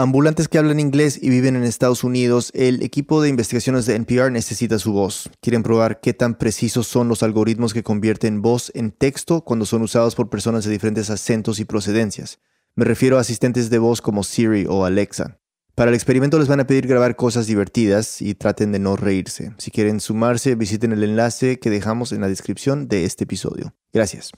Ambulantes que hablan inglés y viven en Estados Unidos, el equipo de investigaciones de NPR necesita su voz. Quieren probar qué tan precisos son los algoritmos que convierten voz en texto cuando son usados por personas de diferentes acentos y procedencias. Me refiero a asistentes de voz como Siri o Alexa. Para el experimento les van a pedir grabar cosas divertidas y traten de no reírse. Si quieren sumarse, visiten el enlace que dejamos en la descripción de este episodio. Gracias.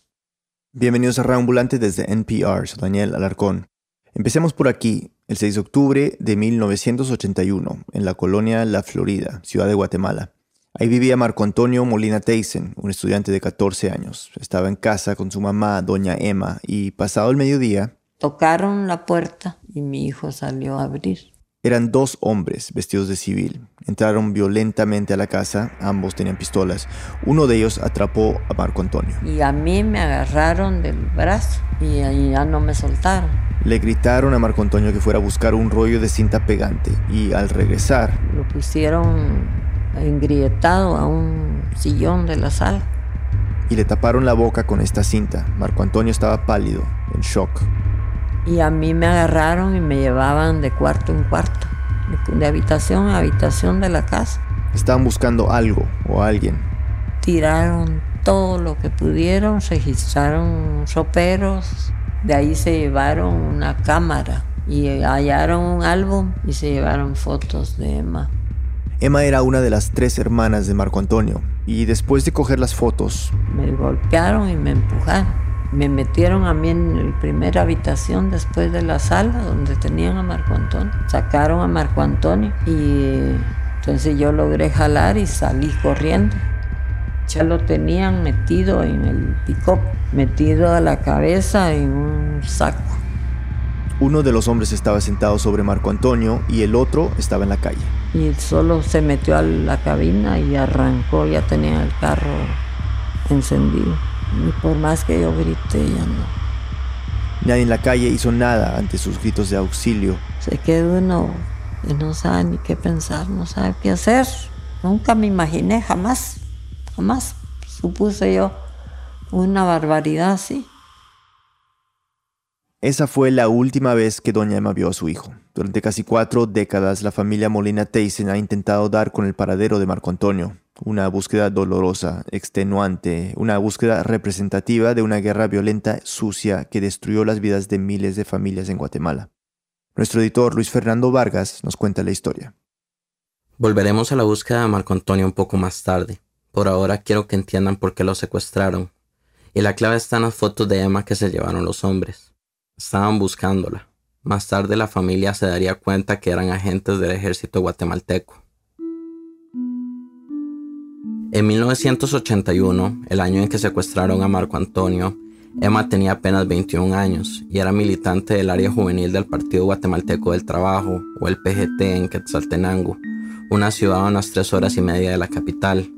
Bienvenidos a Reambulante desde NPR, soy Daniel Alarcón. Empecemos por aquí. El 6 de octubre de 1981, en la colonia La Florida, ciudad de Guatemala. Ahí vivía Marco Antonio Molina Teisen, un estudiante de 14 años. Estaba en casa con su mamá, doña Emma, y pasado el mediodía... Tocaron la puerta y mi hijo salió a abrir. Eran dos hombres vestidos de civil. Entraron violentamente a la casa, ambos tenían pistolas. Uno de ellos atrapó a Marco Antonio. Y a mí me agarraron del brazo y ahí ya no me soltaron. Le gritaron a Marco Antonio que fuera a buscar un rollo de cinta pegante y al regresar... Lo pusieron engrietado a un sillón de la sala. Y le taparon la boca con esta cinta. Marco Antonio estaba pálido, en shock. Y a mí me agarraron y me llevaban de cuarto en cuarto, de habitación a habitación de la casa. Estaban buscando algo o alguien. Tiraron todo lo que pudieron, registraron soperos, de ahí se llevaron una cámara y hallaron un álbum y se llevaron fotos de Emma. Emma era una de las tres hermanas de Marco Antonio y después de coger las fotos... Me golpearon y me empujaron. Me metieron a mí en la primera habitación después de la sala donde tenían a Marco Antonio. Sacaron a Marco Antonio y entonces yo logré jalar y salí corriendo. Ya lo tenían metido en el pick metido a la cabeza en un saco. Uno de los hombres estaba sentado sobre Marco Antonio y el otro estaba en la calle. Y solo se metió a la cabina y arrancó, ya tenía el carro encendido. Y por más que yo grité, ya no. Nadie en la calle hizo nada ante sus gritos de auxilio. Se quedó uno y no sabe ni qué pensar, no sabe qué hacer. Nunca me imaginé, jamás, jamás supuse yo una barbaridad así. Esa fue la última vez que doña Emma vio a su hijo. Durante casi cuatro décadas, la familia Molina Tyson ha intentado dar con el paradero de Marco Antonio, una búsqueda dolorosa, extenuante, una búsqueda representativa de una guerra violenta, sucia, que destruyó las vidas de miles de familias en Guatemala. Nuestro editor Luis Fernando Vargas nos cuenta la historia. Volveremos a la búsqueda de Marco Antonio un poco más tarde. Por ahora quiero que entiendan por qué lo secuestraron. Y la clave está en las fotos de Emma que se llevaron los hombres. Estaban buscándola. Más tarde la familia se daría cuenta que eran agentes del ejército guatemalteco. En 1981, el año en que secuestraron a Marco Antonio, Emma tenía apenas 21 años y era militante del área juvenil del Partido Guatemalteco del Trabajo, o el PGT, en Quetzaltenango, una ciudad a unas tres horas y media de la capital.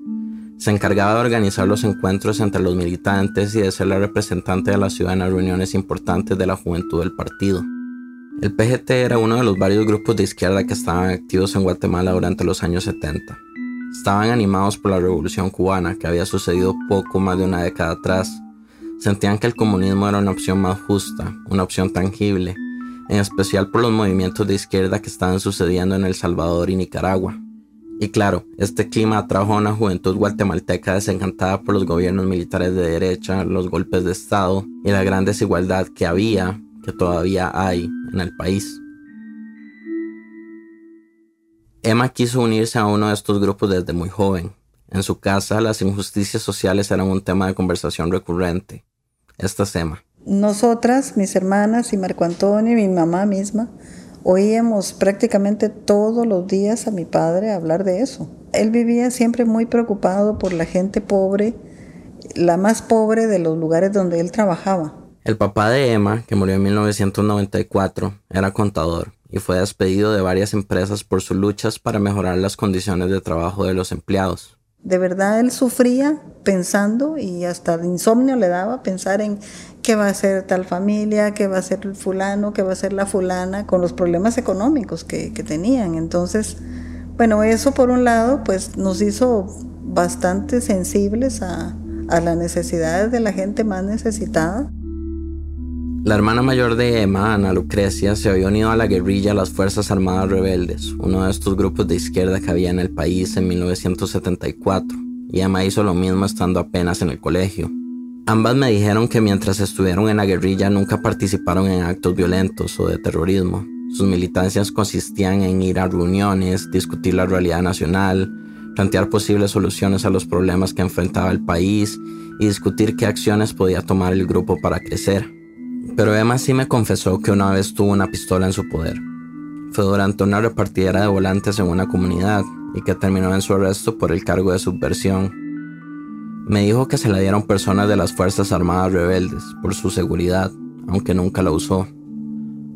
Se encargaba de organizar los encuentros entre los militantes y de ser la representante de la ciudad en reuniones importantes de la juventud del partido. El PGT era uno de los varios grupos de izquierda que estaban activos en Guatemala durante los años 70. Estaban animados por la revolución cubana que había sucedido poco más de una década atrás. Sentían que el comunismo era una opción más justa, una opción tangible, en especial por los movimientos de izquierda que estaban sucediendo en El Salvador y Nicaragua. Y claro, este clima atrajo a una juventud guatemalteca desencantada por los gobiernos militares de derecha, los golpes de Estado y la gran desigualdad que había, que todavía hay en el país. Emma quiso unirse a uno de estos grupos desde muy joven. En su casa, las injusticias sociales eran un tema de conversación recurrente. Esta es Emma. Nosotras, mis hermanas y Marco Antonio y mi mamá misma, oíamos prácticamente todos los días a mi padre hablar de eso. Él vivía siempre muy preocupado por la gente pobre, la más pobre de los lugares donde él trabajaba. El papá de Emma, que murió en 1994, era contador y fue despedido de varias empresas por sus luchas para mejorar las condiciones de trabajo de los empleados. De verdad él sufría pensando y hasta el insomnio le daba pensar en qué va a ser tal familia, qué va a ser el fulano, qué va a ser la fulana, con los problemas económicos que, tenían. Entonces, bueno, eso por un lado, pues nos hizo bastante sensibles a, a las necesidades de la gente más necesitada. La hermana mayor de Emma, Ana Lucrecia, se había unido a la guerrilla las Fuerzas Armadas Rebeldes, uno de estos grupos de izquierda que había en el país en 1974, y Emma hizo lo mismo estando apenas en el colegio. Ambas me dijeron que mientras estuvieron en la guerrilla nunca participaron en actos violentos o de terrorismo. Sus militancias consistían en ir a reuniones, discutir la realidad nacional, plantear posibles soluciones a los problemas que enfrentaba el país y discutir qué acciones podía tomar el grupo para crecer. Pero Emma sí me confesó que una vez tuvo una pistola en su poder. Fue durante una repartidera de volantes en una comunidad y que terminó en su arresto por el cargo de subversión. Me dijo que se la dieron personas de las Fuerzas Armadas Rebeldes por su seguridad, aunque nunca la usó.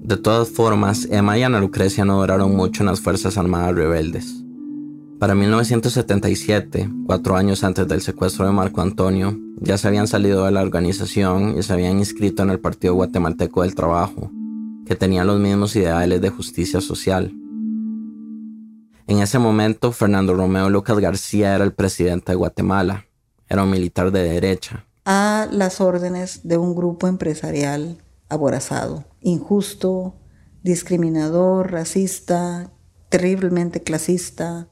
De todas formas, Emma y Ana Lucrecia no duraron mucho en las Fuerzas Armadas Rebeldes. Para 1977, cuatro años antes del secuestro de Marco Antonio, ya se habían salido de la organización y se habían inscrito en el Partido Guatemalteco del Trabajo, que tenía los mismos ideales de justicia social. En ese momento, Fernando Romeo Lucas García era el presidente de Guatemala. Era un militar de derecha. A las órdenes de un grupo empresarial aborazado, injusto, discriminador, racista, terriblemente clasista,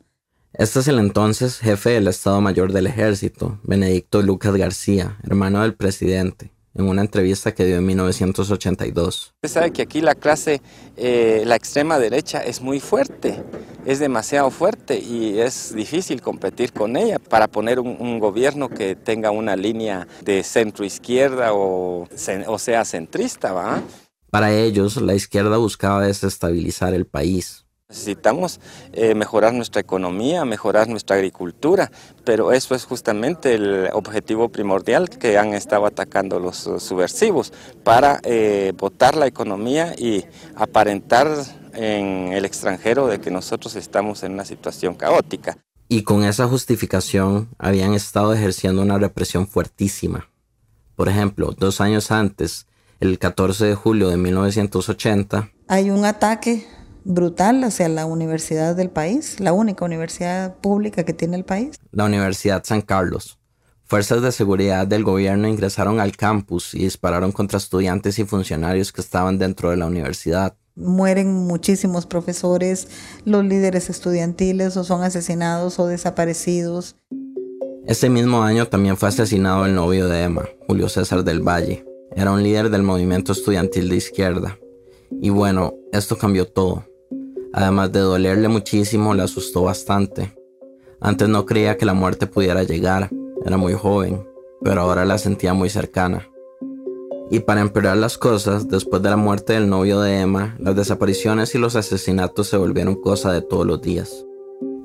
este es el entonces jefe del Estado Mayor del Ejército, Benedicto Lucas García, hermano del presidente, en una entrevista que dio en 1982. Usted sabe que aquí la clase, eh, la extrema derecha es muy fuerte, es demasiado fuerte y es difícil competir con ella para poner un, gobierno que tenga una línea de centro izquierda o, o sea centrista, ¿va? Para ellos, la izquierda buscaba desestabilizar el país, Necesitamos eh, mejorar nuestra economía, mejorar nuestra agricultura, pero eso es justamente el objetivo primordial que han estado atacando los subversivos, para eh, botar la economía y aparentar en el extranjero de que nosotros estamos en una situación caótica. Y con esa justificación habían estado ejerciendo una represión fuertísima. Por ejemplo, dos años antes, el 14 de julio de 1980, hay un ataque brutal hacia la universidad del país, la única universidad pública que tiene el país. La Universidad San Carlos. Fuerzas de seguridad del gobierno ingresaron al campus y dispararon contra estudiantes y funcionarios que estaban dentro de la universidad. Mueren muchísimos profesores, los líderes estudiantiles o son asesinados o desaparecidos. Ese mismo año también fue asesinado el novio de Emma, Julio César del Valle. Era un líder del movimiento estudiantil de izquierda. Y bueno, esto cambió todo. Además de dolerle muchísimo, le asustó bastante. Antes no creía que la muerte pudiera llegar, era muy joven, pero ahora la sentía muy cercana. Y para empeorar las cosas, después de la muerte del novio de Emma, las desapariciones y los asesinatos se volvieron cosa de todos los días.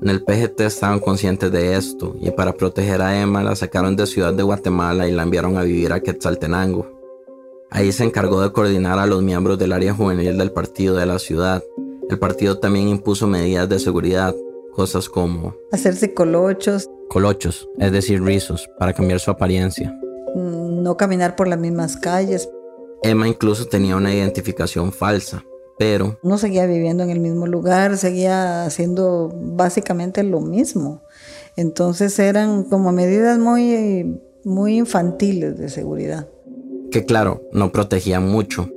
En el PGT estaban conscientes de esto y para proteger a Emma la sacaron de Ciudad de Guatemala y la enviaron a vivir a Quetzaltenango. Ahí se encargó de coordinar a los miembros del área juvenil del partido de la ciudad el partido también impuso medidas de seguridad, cosas como hacerse colochos. Colochos, es decir, rizos, para cambiar su apariencia. Mm, no caminar por las mismas calles. Emma incluso tenía una identificación falsa, pero... No seguía viviendo en el mismo lugar, seguía haciendo básicamente lo mismo. Entonces eran como medidas muy, muy infantiles de seguridad. Que claro, no protegían mucho,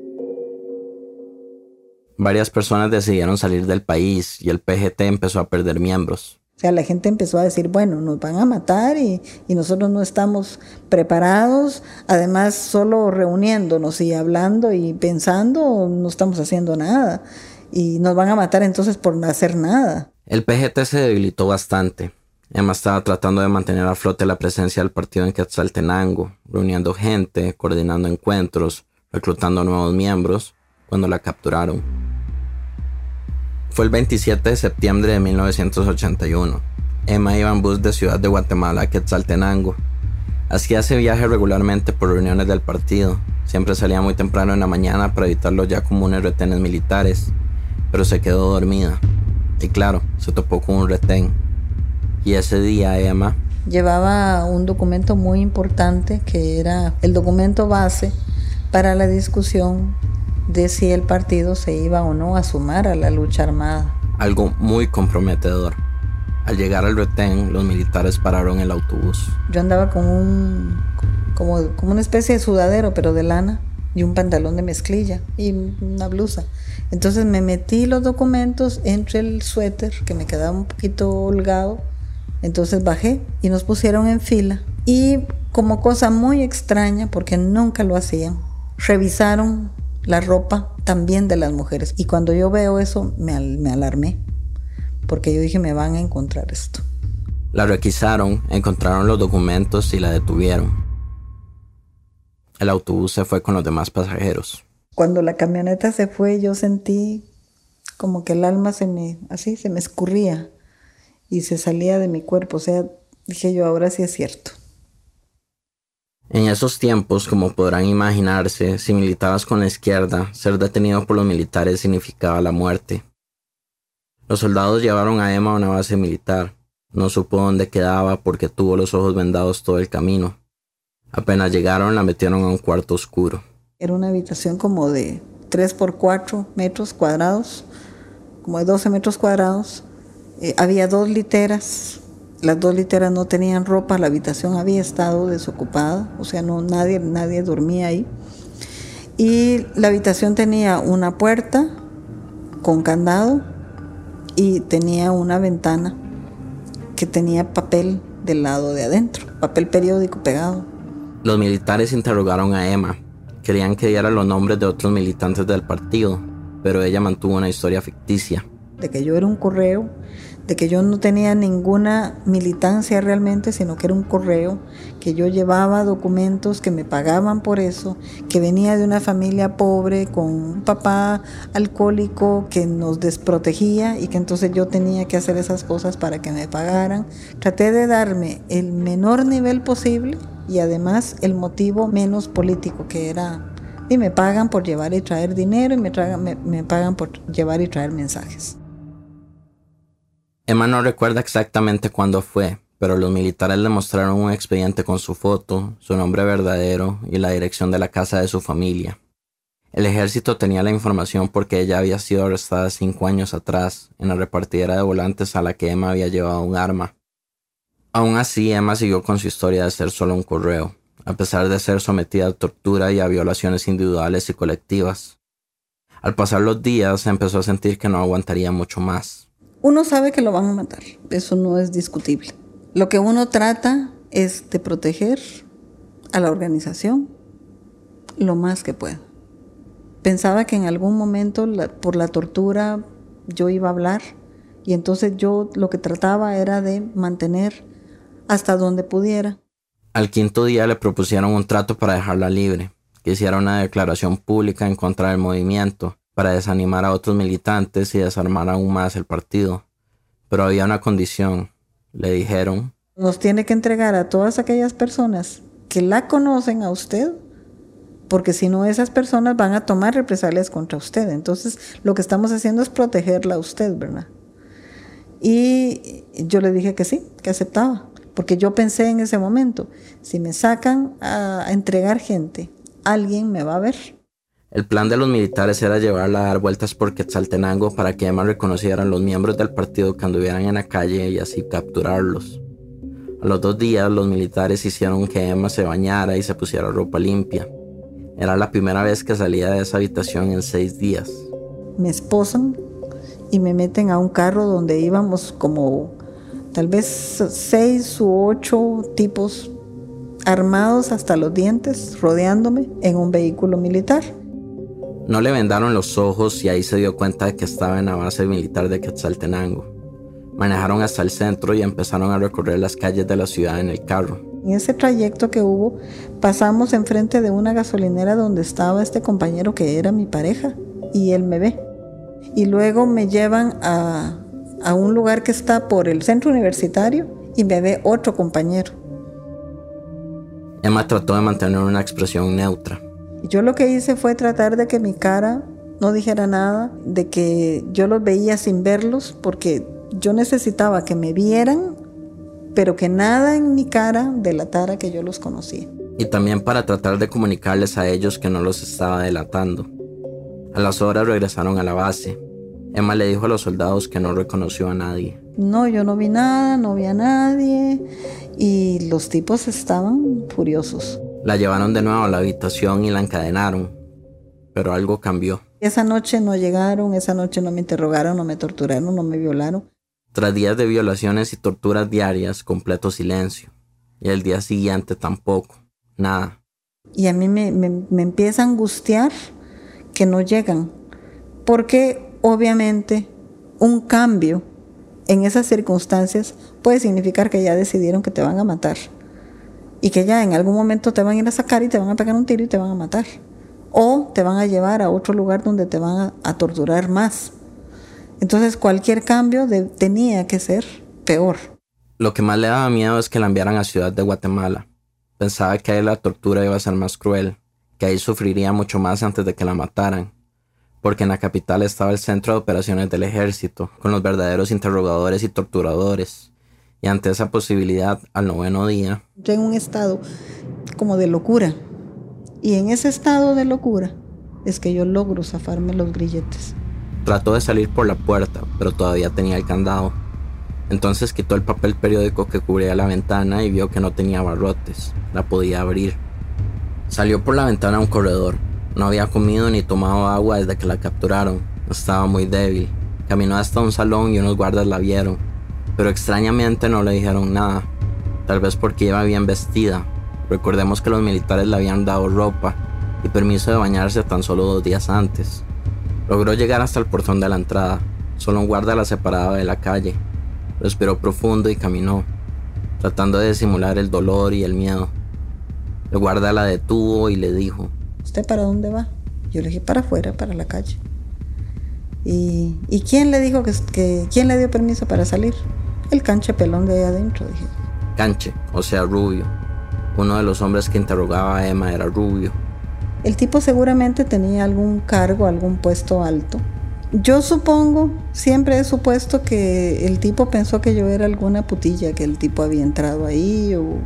Varias personas decidieron salir del país y el PGT empezó a perder miembros. O sea, la gente empezó a decir, bueno, nos van a matar y, nosotros no estamos preparados. Además, solo reuniéndonos y hablando y pensando, no estamos haciendo nada. Y nos van a matar entonces por no hacer nada. El PGT se debilitó bastante. Emma estaba tratando de mantener a flote la presencia del partido en Quetzaltenango, reuniendo gente, coordinando encuentros, reclutando nuevos miembros, cuando la capturaron. Fue el 27 de septiembre de 1981. Emma iba en bus de Ciudad de Guatemala a Quetzaltenango. Hacía ese viaje regularmente por reuniones del partido. Siempre salía muy temprano en la mañana para evitar los ya comunes retenes militares, pero se quedó dormida. Y claro, se topó con un retén. Y ese día Emma llevaba un documento muy importante que era el documento base para la discusión de si el partido se iba o no a sumar a la lucha armada. Algo muy comprometedor. Al llegar al retén, los militares pararon el autobús. Yo andaba con un, como, como una especie de sudadero, pero de lana. y un pantalón de mezclilla y una blusa. Entonces me metí los documentos entre el suéter que me quedaba un poquito holgado. Entonces bajé y nos pusieron en fila. Y como cosa muy extraña, porque nunca lo hacían, revisaron la ropa también de las mujeres. Y cuando yo veo eso, me, me alarmé, porque yo dije, me van a encontrar esto. La requisaron, encontraron los documentos y la detuvieron. El autobús se fue con los demás pasajeros. Cuando la camioneta se fue, yo sentí como que el alma se me, así, se me escurría y se salía de mi cuerpo. O sea, dije yo, ahora sí es cierto. En esos tiempos, como podrán imaginarse, si militabas con la izquierda, ser detenido por los militares significaba la muerte. Los soldados llevaron a Emma a una base militar. No supo dónde quedaba porque tuvo los ojos vendados todo el camino. Apenas llegaron, la metieron a un cuarto oscuro. Era una habitación como de 3 por 4 metros cuadrados, como de 12 metros cuadrados. Eh, había dos literas. Las dos literas no tenían ropa, la habitación había estado desocupada, o sea, no nadie nadie dormía ahí. Y la habitación tenía una puerta con candado y tenía una ventana que tenía papel del lado de adentro, papel periódico pegado. Los militares interrogaron a Emma. Querían que diera los nombres de otros militantes del partido, pero ella mantuvo una historia ficticia. De que yo era un correo de que yo no tenía ninguna militancia realmente, sino que era un correo, que yo llevaba documentos que me pagaban por eso, que venía de una familia pobre con un papá alcohólico que nos desprotegía y que entonces yo tenía que hacer esas cosas para que me pagaran. Traté de darme el menor nivel posible y además el motivo menos político que era y me pagan por llevar y traer dinero y me, me, me pagan por llevar y traer mensajes. Emma no recuerda exactamente cuándo fue, pero los militares le mostraron un expediente con su foto, su nombre verdadero y la dirección de la casa de su familia. El ejército tenía la información porque ella había sido arrestada cinco años atrás en la repartidera de volantes a la que Emma había llevado un arma. Aún así, Emma siguió con su historia de ser solo un correo, a pesar de ser sometida a tortura y a violaciones individuales y colectivas. Al pasar los días, empezó a sentir que no aguantaría mucho más uno sabe que lo van a matar, eso no es discutible. Lo que uno trata es de proteger a la organización lo más que pueda. Pensaba que en algún momento por la tortura yo iba a hablar y entonces yo lo que trataba era de mantener hasta donde pudiera. Al quinto día le propusieron un trato para dejarla libre, que hiciera una declaración pública en contra del movimiento para desanimar a otros militantes y desarmar aún más el partido. Pero había una condición. Le dijeron... Nos tiene que entregar a todas aquellas personas que la conocen a usted, porque si no esas personas van a tomar represalias contra usted. Entonces lo que estamos haciendo es protegerla a usted, ¿verdad? Y yo le dije que sí, que aceptaba, porque yo pensé en ese momento, si me sacan a entregar gente, alguien me va a ver. El plan de los militares era llevarla a dar vueltas por Quetzaltenango para que Emma reconociera a los miembros del partido que anduvieran en la calle y así capturarlos. A los dos días los militares hicieron que Emma se bañara y se pusiera ropa limpia. Era la primera vez que salía de esa habitación en seis días. Me esposan y me meten a un carro donde íbamos como tal vez seis u ocho tipos armados hasta los dientes, rodeándome en un vehículo militar. No le vendaron los ojos y ahí se dio cuenta de que estaba en la base militar de Quetzaltenango. Manejaron hasta el centro y empezaron a recorrer las calles de la ciudad en el carro. En ese trayecto que hubo, pasamos enfrente de una gasolinera donde estaba este compañero que era mi pareja y él me ve. Y luego me llevan a, a un lugar que está por el centro universitario y me ve otro compañero. Emma trató de mantener una expresión neutra yo lo que hice fue tratar de que mi cara no dijera nada, de que yo los veía sin verlos, porque yo necesitaba que me vieran, pero que nada en mi cara delatara que yo los conocía. Y también para tratar de comunicarles a ellos que no los estaba delatando. A las horas regresaron a la base. Emma le dijo a los soldados que no reconoció a nadie. No, yo no vi nada, no vi a nadie. Y los tipos estaban furiosos. La llevaron de nuevo a la habitación y la encadenaron, pero algo cambió. Esa noche no llegaron, esa noche no me interrogaron, no me torturaron, no me violaron. Tras días de violaciones y torturas diarias, completo silencio. Y el día siguiente tampoco, nada. Y a mí me, me empieza a angustiar que no llegan, porque obviamente un cambio en esas circunstancias puede significar que ya decidieron que te van a matar y que ya en algún momento te van a ir a sacar y te van a pegar un tiro y te van a matar. O te van a llevar a otro lugar donde te van a, torturar más. Entonces cualquier cambio tenía que ser peor. Lo que más le daba miedo es que la enviaran a Ciudad de Guatemala. Pensaba que ahí la tortura iba a ser más cruel, que ahí sufriría mucho más antes de que la mataran, porque en la capital estaba el centro de operaciones del ejército, con los verdaderos interrogadores y torturadores. Y ante esa posibilidad, al noveno día... Yo en un estado como de locura. Y en ese estado de locura es que yo logro zafarme los grilletes. Trató de salir por la puerta, pero todavía tenía el candado. Entonces quitó el papel periódico que cubría la ventana y vio que no tenía barrotes. La podía abrir. Salió por la ventana a un corredor. No había comido ni tomado agua desde que la capturaron. Estaba muy débil. Caminó hasta un salón y unos guardas la vieron pero extrañamente no le dijeron nada, tal vez porque iba bien vestida. Recordemos que los militares le habían dado ropa y permiso de bañarse tan solo dos días antes. Logró llegar hasta el portón de la entrada, solo un guarda la separaba de la calle. Respiró profundo y caminó, tratando de disimular el dolor y el miedo. El guarda la detuvo y le dijo, ¿Usted para dónde va? Yo le dije, para afuera, para la calle. ¿Y, quién le dijo que, quién le dio permiso para salir? El canche pelón de ahí adentro, dije. Canche, o sea, rubio. Uno de los hombres que interrogaba a Emma era rubio. El tipo seguramente tenía algún cargo, algún puesto alto. Yo supongo, siempre he supuesto que el tipo pensó que yo era alguna putilla, que el tipo había entrado ahí o...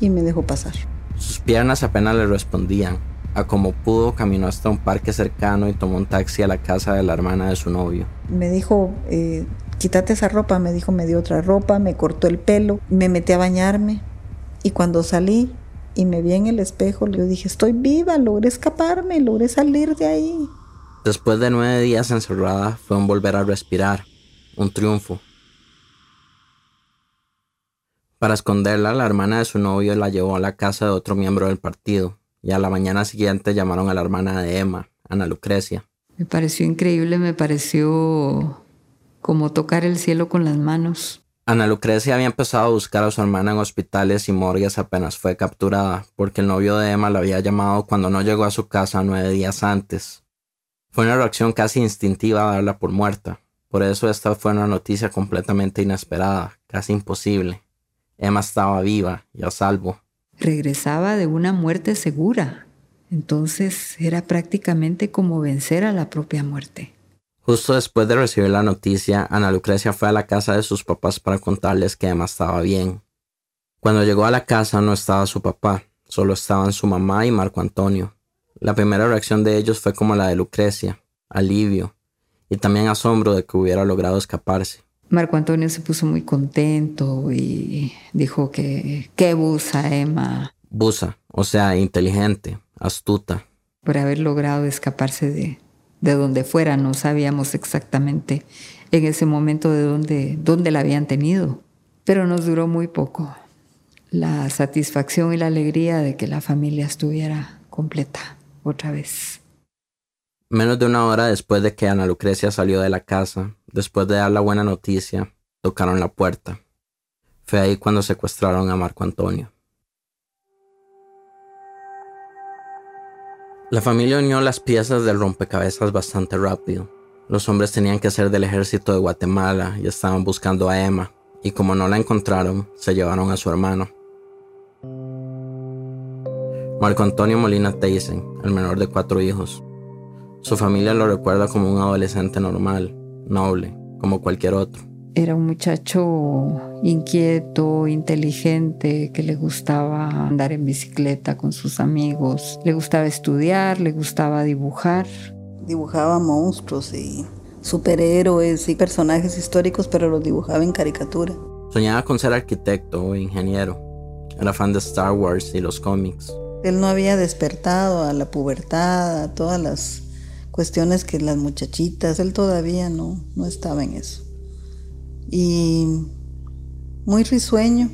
y me dejó pasar. Sus piernas apenas le respondían. A como pudo, caminó hasta un parque cercano y tomó un taxi a la casa de la hermana de su novio. Me dijo, eh, quítate esa ropa, me dijo, me dio otra ropa, me cortó el pelo, me metí a bañarme y cuando salí y me vi en el espejo, le dije, estoy viva, logré escaparme, logré salir de ahí. Después de nueve días encerrada, fue un volver a respirar, un triunfo. Para esconderla, la hermana de su novio la llevó a la casa de otro miembro del partido, y a la mañana siguiente llamaron a la hermana de Emma, Ana Lucrecia. Me pareció increíble, me pareció como tocar el cielo con las manos. Ana Lucrecia había empezado a buscar a su hermana en hospitales y morgues apenas fue capturada, porque el novio de Emma la había llamado cuando no llegó a su casa nueve días antes. Fue una reacción casi instintiva darla por muerta. Por eso esta fue una noticia completamente inesperada, casi imposible. Emma estaba viva y a salvo. Regresaba de una muerte segura. Entonces era prácticamente como vencer a la propia muerte. Justo después de recibir la noticia, Ana Lucrecia fue a la casa de sus papás para contarles que Emma estaba bien. Cuando llegó a la casa no estaba su papá, solo estaban su mamá y Marco Antonio. La primera reacción de ellos fue como la de Lucrecia, alivio y también asombro de que hubiera logrado escaparse. Marco Antonio se puso muy contento y dijo que qué busa Emma. Busa, o sea, inteligente, astuta. Por haber logrado escaparse de, de donde fuera, no sabíamos exactamente en ese momento de dónde, dónde la habían tenido, pero nos duró muy poco la satisfacción y la alegría de que la familia estuviera completa otra vez. Menos de una hora después de que Ana Lucrecia salió de la casa, después de dar la buena noticia, tocaron la puerta. Fue ahí cuando secuestraron a Marco Antonio. La familia unió las piezas del rompecabezas bastante rápido. Los hombres tenían que ser del ejército de Guatemala y estaban buscando a Emma, y como no la encontraron, se llevaron a su hermano. Marco Antonio Molina Teisen, el menor de cuatro hijos. Su familia lo recuerda como un adolescente normal, noble, como cualquier otro. Era un muchacho inquieto, inteligente, que le gustaba andar en bicicleta con sus amigos, le gustaba estudiar, le gustaba dibujar. Dibujaba monstruos y superhéroes y personajes históricos, pero los dibujaba en caricatura. Soñaba con ser arquitecto o ingeniero. Era fan de Star Wars y los cómics. Él no había despertado a la pubertad, a todas las cuestiones que las muchachitas, él todavía no, no estaba en eso. Y muy risueño,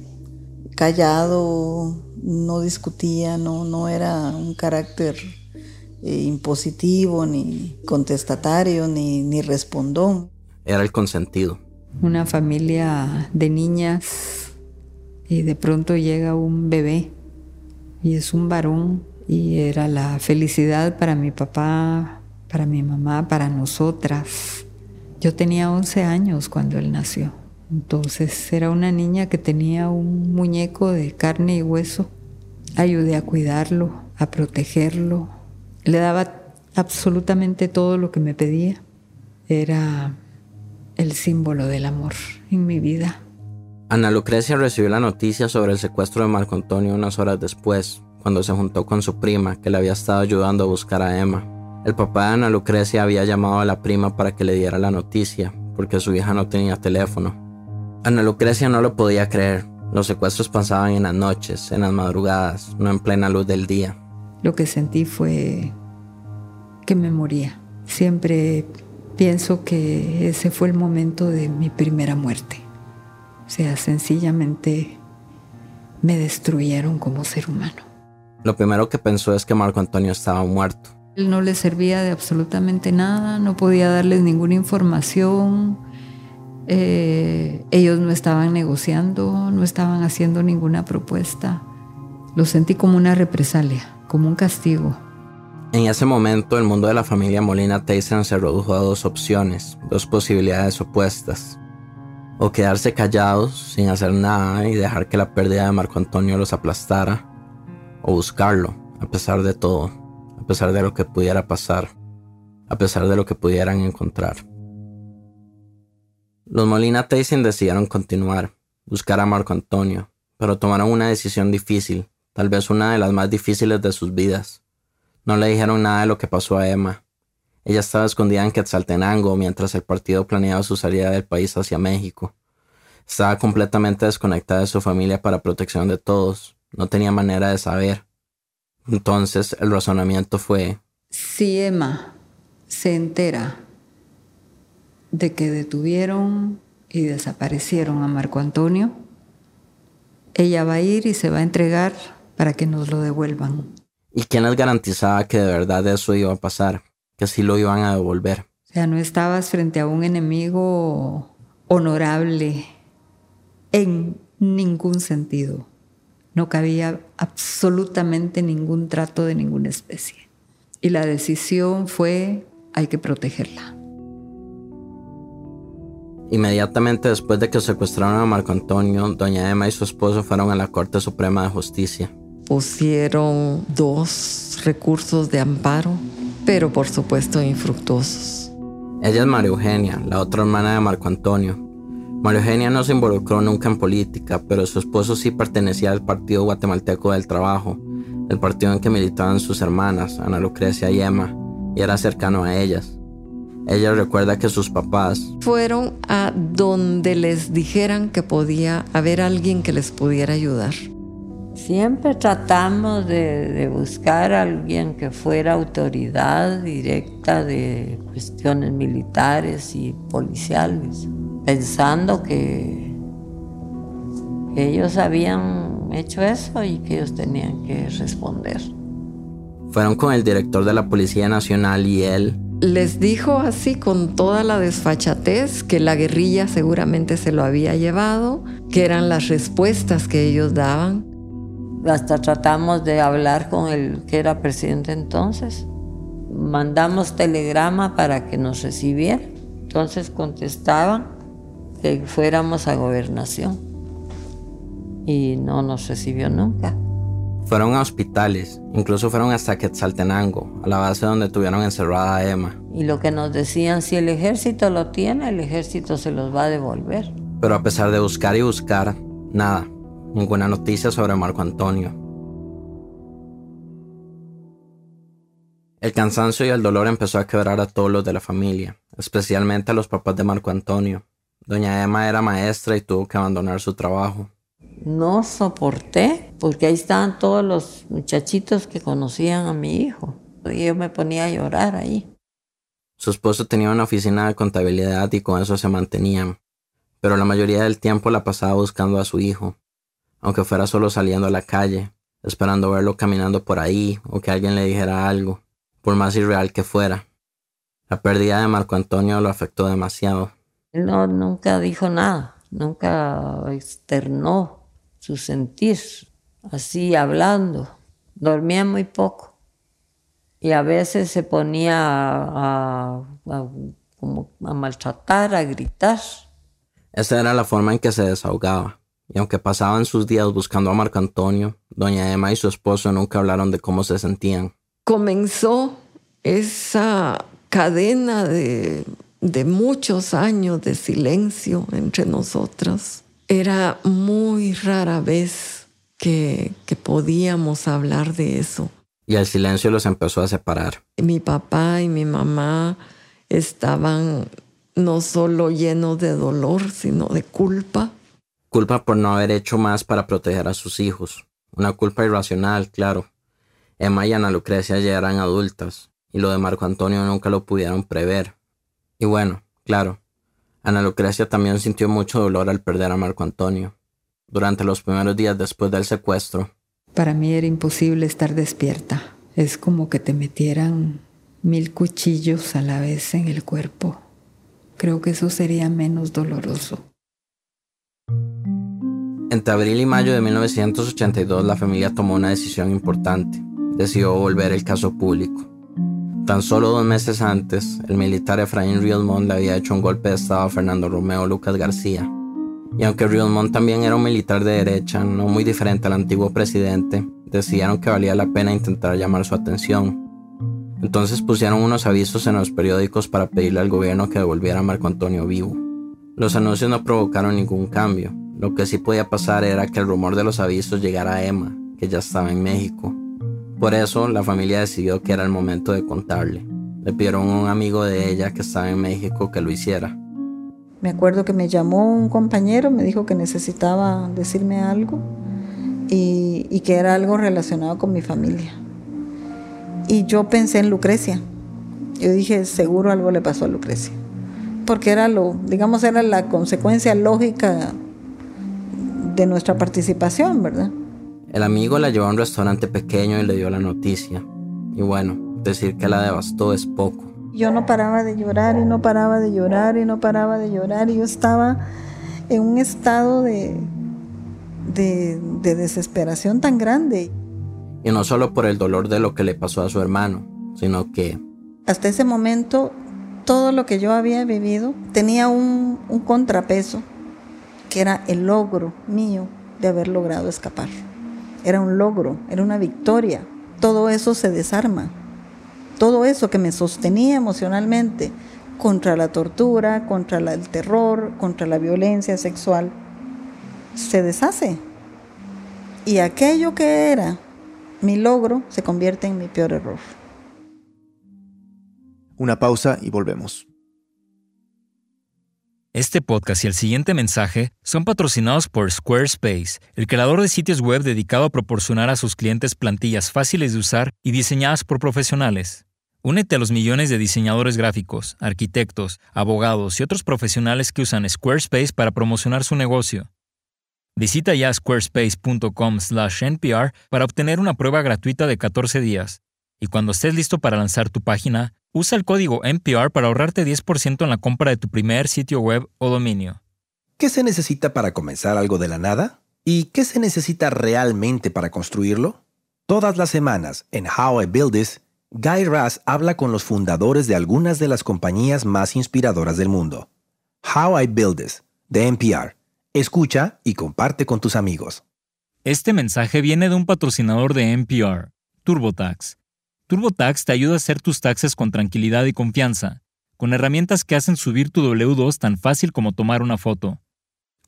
callado, no discutía, no, no era un carácter eh, impositivo, ni contestatario, ni, ni respondón. Era el consentido. Una familia de niñas y de pronto llega un bebé y es un varón y era la felicidad para mi papá, para mi mamá, para nosotras. Yo tenía 11 años cuando él nació. Entonces era una niña que tenía un muñeco de carne y hueso. Ayudé a cuidarlo, a protegerlo. Le daba absolutamente todo lo que me pedía. Era el símbolo del amor en mi vida. Ana Lucrecia recibió la noticia sobre el secuestro de Marco Antonio unas horas después, cuando se juntó con su prima, que le había estado ayudando a buscar a Emma. El papá de Ana Lucrecia había llamado a la prima para que le diera la noticia, porque su hija no tenía teléfono. Ana Lucrecia no lo podía creer. Los secuestros pasaban en las noches, en las madrugadas, no en plena luz del día. Lo que sentí fue que me moría. Siempre pienso que ese fue el momento de mi primera muerte. O sea, sencillamente me destruyeron como ser humano. Lo primero que pensó es que Marco Antonio estaba muerto. Él no le servía de absolutamente nada, no podía darles ninguna información. Eh, ellos no estaban negociando, no estaban haciendo ninguna propuesta. Lo sentí como una represalia, como un castigo. En ese momento, el mundo de la familia Molina Tyson se redujo a dos opciones, dos posibilidades opuestas. O quedarse callados sin hacer nada y dejar que la pérdida de Marco Antonio los aplastara, o buscarlo, a pesar de todo, a pesar de lo que pudiera pasar, a pesar de lo que pudieran encontrar. Los Molina Tyson decidieron continuar, buscar a Marco Antonio, pero tomaron una decisión difícil, tal vez una de las más difíciles de sus vidas. No le dijeron nada de lo que pasó a Emma. Ella estaba escondida en Quetzaltenango mientras el partido planeaba su salida del país hacia México. Estaba completamente desconectada de su familia para protección de todos. No tenía manera de saber. Entonces el razonamiento fue... Si Emma se entera de que detuvieron y desaparecieron a Marco Antonio, ella va a ir y se va a entregar para que nos lo devuelvan. ¿Y quién les garantizaba que de verdad eso iba a pasar? Que sí lo iban a devolver. O sea, no estabas frente a un enemigo honorable en ningún sentido. No cabía absolutamente ningún trato de ninguna especie. Y la decisión fue, hay que protegerla. Inmediatamente después de que secuestraron a Marco Antonio, doña Emma y su esposo fueron a la Corte Suprema de Justicia. Pusieron dos recursos de amparo, pero por supuesto infructuosos. Ella es María Eugenia, la otra hermana de Marco Antonio. María Eugenia no se involucró nunca en política, pero su esposo sí pertenecía al Partido Guatemalteco del Trabajo, el partido en que militaban sus hermanas, Ana Lucrecia y Emma, y era cercano a ellas. Ella recuerda que sus papás fueron a donde les dijeran que podía haber alguien que les pudiera ayudar. Siempre tratamos de, buscar a alguien que fuera autoridad directa de cuestiones militares y policiales, pensando que ellos habían hecho eso y que ellos tenían que responder. Fueron con el director de la Policía Nacional y él les dijo así con toda la desfachatez que la guerrilla seguramente se lo había llevado, que eran las respuestas que ellos daban. Hasta tratamos de hablar con el que era presidente entonces. Mandamos telegrama para que nos recibiera. Entonces contestaban que fuéramos a gobernación. Y no nos recibió nunca. Fueron a hospitales, incluso fueron hasta Quetzaltenango, a la base donde tuvieron encerrada a Emma. Y lo que nos decían, si el ejército lo tiene, el ejército se los va a devolver. Pero a pesar de buscar y buscar, nada, ninguna noticia sobre Marco Antonio. El cansancio y el dolor empezó a quebrar a todos los de la familia, especialmente a los papás de Marco Antonio. Doña Emma era maestra y tuvo que abandonar su trabajo. no soporté, porque ahí estaban todos los muchachitos que conocían a mi hijo. Y yo me ponía a llorar ahí. Su esposo tenía una oficina de contabilidad y con eso se mantenían, pero la mayoría del tiempo la pasaba buscando a su hijo, aunque fuera solo saliendo a la calle, esperando verlo caminando por ahí o que alguien le dijera algo, por más irreal que fuera. La pérdida de Marco Antonio lo afectó demasiado. Él no, nunca dijo nada, nunca externó su sentir, así hablando. Dormía muy poco y a veces se ponía a, como a maltratar, a gritar. Esa era la forma en que se desahogaba. Y aunque pasaban sus días buscando a Marco Antonio, doña Emma y su esposo nunca hablaron de cómo se sentían. Comenzó esa cadena de, de muchos años de silencio entre nosotras. Era muy rara vez que, que podíamos hablar de eso. Y el silencio los empezó a separar. Mi papá y mi mamá estaban no solo llenos de dolor, sino de culpa. Culpa por no haber hecho más para proteger a sus hijos. Una culpa irracional, claro. Emma y Ana Lucrecia ya eran adultas, y lo de Marco Antonio nunca lo pudieron prever. Y bueno, claro, Ana Lucrecia también sintió mucho dolor al perder a Marco Antonio. Durante los primeros días después del secuestro. Para mí era imposible estar despierta. Es como que te metieran mil cuchillos a la vez en el cuerpo. Creo que eso sería menos doloroso. Entre abril y mayo de 1982 la familia tomó una decisión importante. Decidió volver el caso público. Tan solo dos meses antes, el militar Efraín Riosmont le había hecho un golpe de estado a Fernando Romeo Lucas García. Y aunque Riosmont también era un militar de derecha, no muy diferente al antiguo presidente, decidieron que valía la pena intentar llamar su atención. Entonces pusieron unos avisos en los periódicos para pedirle al gobierno que devolviera a Marco Antonio vivo. Los anuncios no provocaron ningún cambio. Lo que sí podía pasar era que el rumor de los avisos llegara a Emma, que ya estaba en México. Por eso la familia decidió que era el momento de contarle. Le pidieron a un amigo de ella que estaba en México que lo hiciera. Me acuerdo que me llamó un compañero, me dijo que necesitaba decirme algo y, y que era algo relacionado con mi familia. Y yo pensé en Lucrecia. Yo dije, seguro algo le pasó a Lucrecia. Porque era lo, digamos, era la consecuencia lógica de nuestra participación, ¿verdad? El amigo la llevó a un restaurante pequeño y le dio la noticia. Y bueno, decir que la devastó es poco. Yo no paraba de llorar y no paraba de llorar y no paraba de llorar y yo estaba en un estado de, de, de desesperación tan grande. Y no solo por el dolor de lo que le pasó a su hermano, sino que... Hasta ese momento, todo lo que yo había vivido tenía un, un contrapeso, que era el logro mío de haber logrado escapar era un logro, era una victoria. Todo eso se desarma. Todo eso que me sostenía emocionalmente contra la tortura, contra el terror, contra la violencia sexual, se deshace. Y aquello que era mi logro se convierte en mi peor error. Una pausa y volvemos. Este podcast y el siguiente mensaje son patrocinados por Squarespace, el creador de sitios web dedicado a proporcionar a sus clientes plantillas fáciles de usar y diseñadas por profesionales. Únete a los millones de diseñadores gráficos, arquitectos, abogados y otros profesionales que usan Squarespace para promocionar su negocio. Visita ya squarespace.com/npr para obtener una prueba gratuita de 14 días. Y cuando estés listo para lanzar tu página, Usa el código NPR para ahorrarte 10% en la compra de tu primer sitio web o dominio. ¿Qué se necesita para comenzar algo de la nada? ¿Y qué se necesita realmente para construirlo? Todas las semanas en How I Build This, Guy Raz habla con los fundadores de algunas de las compañías más inspiradoras del mundo. How I Build This, de NPR. Escucha y comparte con tus amigos. Este mensaje viene de un patrocinador de NPR, TurboTax TurboTax te ayuda a hacer tus taxes con tranquilidad y confianza, con herramientas que hacen subir tu W2 tan fácil como tomar una foto.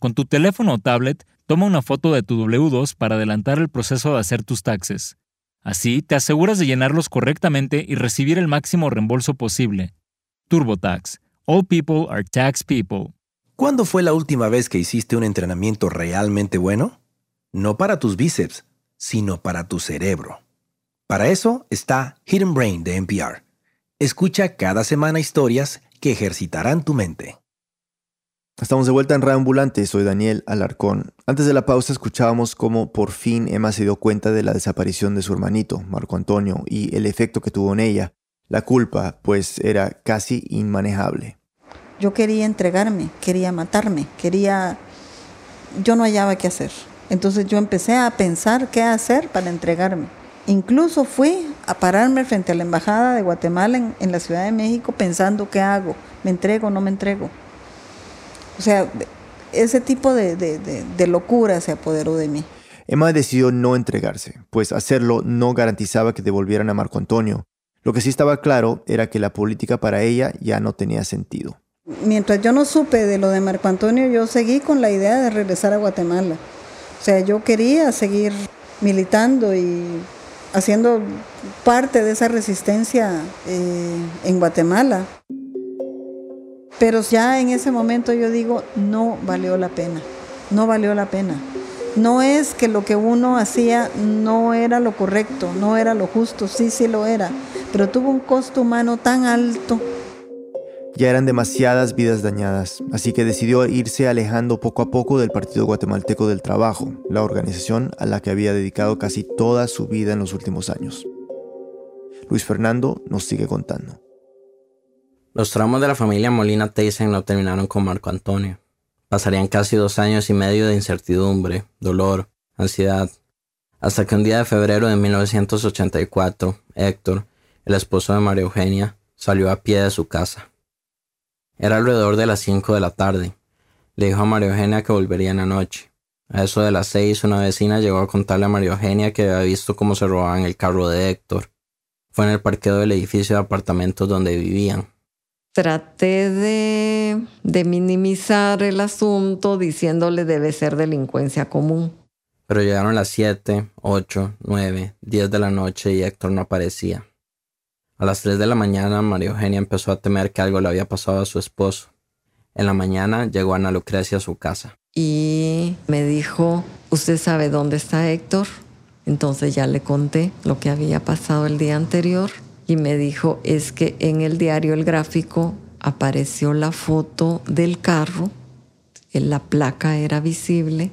Con tu teléfono o tablet, toma una foto de tu W2 para adelantar el proceso de hacer tus taxes. Así te aseguras de llenarlos correctamente y recibir el máximo reembolso posible. TurboTax. All people are tax people. ¿Cuándo fue la última vez que hiciste un entrenamiento realmente bueno? no para tus bíceps, sino para tu cerebro. Para eso está Hidden Brain de NPR. Escucha cada semana historias que ejercitarán tu mente. Estamos de vuelta en Radio Ambulante, soy Daniel Alarcón. Antes de la pausa escuchábamos cómo por fin Emma se dio cuenta de la desaparición de su hermanito, Marco Antonio, y el efecto que tuvo en ella. La culpa, pues, era casi inmanejable. Yo quería entregarme, quería matarme, quería... Yo no hallaba qué hacer. Entonces yo empecé a pensar qué hacer para entregarme. Incluso fui a pararme frente a la Embajada de Guatemala en, en la Ciudad de México pensando qué hago, me entrego o no me entrego. O sea, ese tipo de, locura se apoderó de mí. Emma decidió no entregarse, pues hacerlo no garantizaba que devolvieran a Marco Antonio. Lo que sí estaba claro era que la política para ella ya no tenía sentido. Mientras yo no supe de lo de Marco Antonio, yo seguí con la idea de regresar a Guatemala. O sea, yo quería seguir militando y haciendo parte de esa resistencia eh, en Guatemala. Pero ya en ese momento yo digo, no valió la pena, no valió la pena. No es que lo que uno hacía no era lo correcto, no era lo justo, sí, sí lo era, pero tuvo un costo humano tan alto. Ya eran demasiadas vidas dañadas, así que decidió irse alejando poco a poco del Partido Guatemalteco del Trabajo, la organización a la que había dedicado casi toda su vida en los últimos años. Luis Fernando nos sigue contando. Los tramos de la familia Molina Teisen no terminaron con Marco Antonio. Pasarían casi dos años y medio de incertidumbre, dolor, ansiedad, hasta que un día de febrero de 1984, Héctor, el esposo de María Eugenia, salió a pie de su casa. Era alrededor de las 5 de la tarde. Le dijo a María Eugenia que volvería en la noche. A eso de las seis, una vecina llegó a contarle a María Eugenia que había visto cómo se robaban el carro de Héctor. Fue en el parqueo del edificio de apartamentos donde vivían traté de, minimizar el asunto diciéndole debe ser delincuencia común. Pero llegaron las 7, 8, 9, 10 de la noche y Héctor no aparecía. A las 3 de la mañana María Eugenia empezó a temer que algo le había pasado a su esposo. En la mañana llegó Ana Lucrecia a su casa. Y me dijo, ¿usted sabe dónde está Héctor? Entonces ya le conté lo que había pasado el día anterior y me dijo, es que en el diario El Gráfico apareció la foto del carro, la placa era visible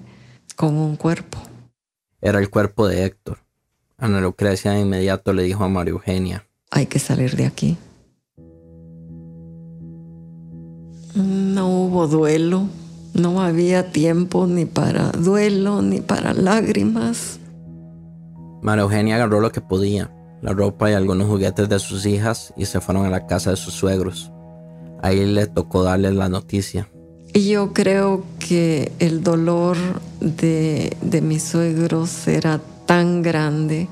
con un cuerpo. Era el cuerpo de Héctor. Ana Lucrecia de inmediato le dijo a María Eugenia. Hay que salir de aquí. No hubo duelo, no había tiempo ni para duelo ni para lágrimas. María Eugenia agarró lo que podía, la ropa y algunos juguetes de sus hijas y se fueron a la casa de sus suegros. Ahí le tocó darle la noticia. Y yo creo que el dolor de, de mis suegros era tan grande